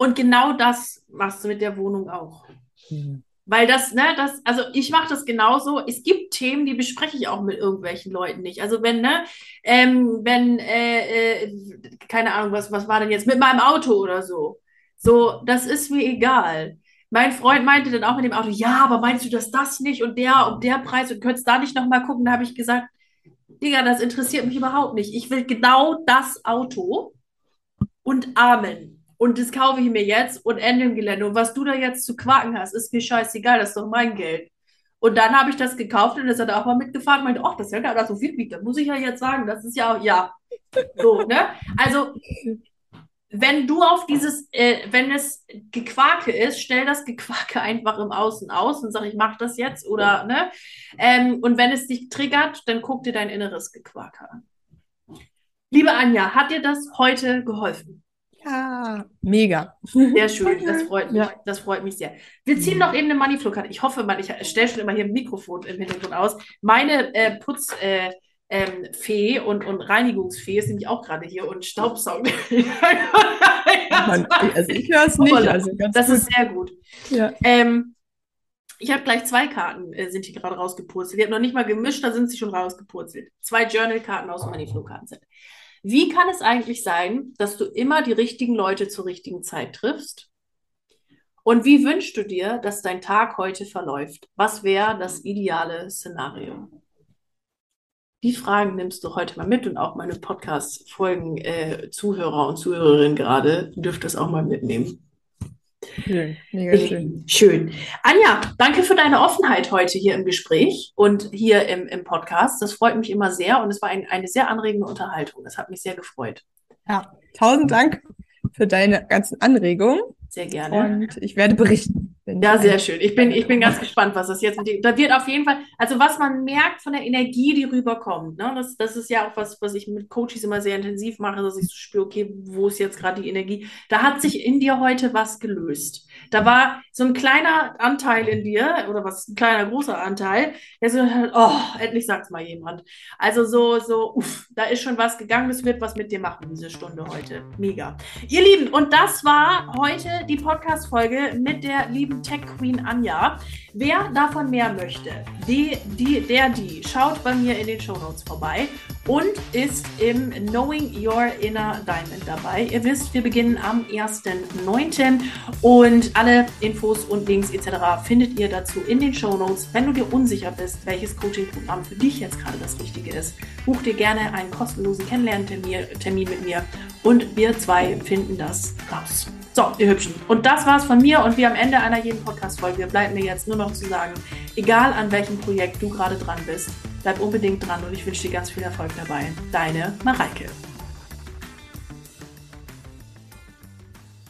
Und genau das machst du mit der Wohnung auch. Mhm. Weil das, ne, das, also ich mache das genauso. Es gibt Themen, die bespreche ich auch mit irgendwelchen Leuten nicht. Also wenn, ne, ähm, wenn, äh, äh, keine Ahnung, was, was war denn jetzt mit meinem Auto oder so. So, das ist mir egal. Mein Freund meinte dann auch mit dem Auto, ja, aber meinst du, dass das nicht und der und der Preis und könntest da nicht nochmal gucken? Da habe ich gesagt, Digga, das interessiert mich überhaupt nicht. Ich will genau das Auto und Amen. Und das kaufe ich mir jetzt und Ende im Gelände. Und was du da jetzt zu quaken hast, ist mir scheißegal, das ist doch mein Geld. Und dann habe ich das gekauft und das hat er auch mal mitgefahren und meinte, ach, das ist ja nicht so viel wiegt. Das muss ich ja jetzt sagen. Das ist ja auch, ja. So, ne? Also, wenn du auf dieses, äh, wenn es Gequake ist, stell das Gequake einfach im Außen aus und sag, ich mache das jetzt oder, ne? Ähm, und wenn es dich triggert, dann guck dir dein inneres Gequake an. Liebe Anja, hat dir das heute geholfen? Ja, mega. Sehr schön, das freut mich. Ja. Das freut mich sehr. Wir ziehen noch eben eine Moneyflow-Karte. Ich hoffe mal, ich stelle schon immer hier ein Mikrofon im Hintergrund aus. Meine äh, Putz. Äh, ähm, und, und Reinigungsfee ist nämlich auch gerade hier und Staubsaugen. also ich höre es nicht. Also das gut. ist sehr gut. Ja. Ähm, ich habe gleich zwei Karten, äh, sind hier gerade rausgepurzelt. Die habe noch nicht mal gemischt, da sind sie schon rausgepurzelt. Zwei Journal-Karten aus dem Moneyflow-Kartenset. Wie kann es eigentlich sein, dass du immer die richtigen Leute zur richtigen Zeit triffst? Und wie wünschst du dir, dass dein Tag heute verläuft? Was wäre das ideale Szenario? Die Fragen nimmst du heute mal mit und auch meine Podcast-Folgen äh, und Zuhörerinnen gerade dürft das auch mal mitnehmen. Schön, mega schön. Schön. Anja, danke für deine Offenheit heute hier im Gespräch und hier im, im Podcast. Das freut mich immer sehr und es war ein, eine sehr anregende Unterhaltung. Das hat mich sehr gefreut. Ja, tausend Dank für deine ganzen Anregungen. Sehr gerne. Und ich werde berichten. Ja, sehr schön. Ich bin, ich bin ganz gespannt, was das jetzt mit dem, da wird auf jeden Fall, also was man merkt von der Energie, die rüberkommt, ne, das, das ist ja auch was, was ich mit Coaches immer sehr intensiv mache, dass ich so spüre, okay, wo ist jetzt gerade die Energie? Da hat sich in dir heute was gelöst. Da war so ein kleiner Anteil in dir, oder was, ein kleiner, großer Anteil, der so, oh, endlich sagt's mal jemand. Also so, so, uff, da ist schon was gegangen, das wird was mit dir machen, diese Stunde heute. Mega. Ihr Lieben, und das war heute die Podcast-Folge mit der lieben Tech Queen Anja. Wer davon mehr möchte, die, die, der, die, schaut bei mir in den Show Notes vorbei und ist im Knowing Your Inner Diamond dabei. Ihr wisst, wir beginnen am 1.9. und alle Infos und Links etc. findet ihr dazu in den Show Notes. Wenn du dir unsicher bist, welches Coaching-Programm für dich jetzt gerade das Richtige ist, buch dir gerne einen kostenlosen Kennenlerntermin mit mir und wir zwei finden das raus. So, ihr Hübschen. Und das war's von mir und wie am Ende einer jeden Podcast-Folge bleibt mir jetzt nur noch zu sagen, egal an welchem Projekt du gerade dran bist, bleib unbedingt dran und ich wünsche dir ganz viel Erfolg dabei. Deine Mareike.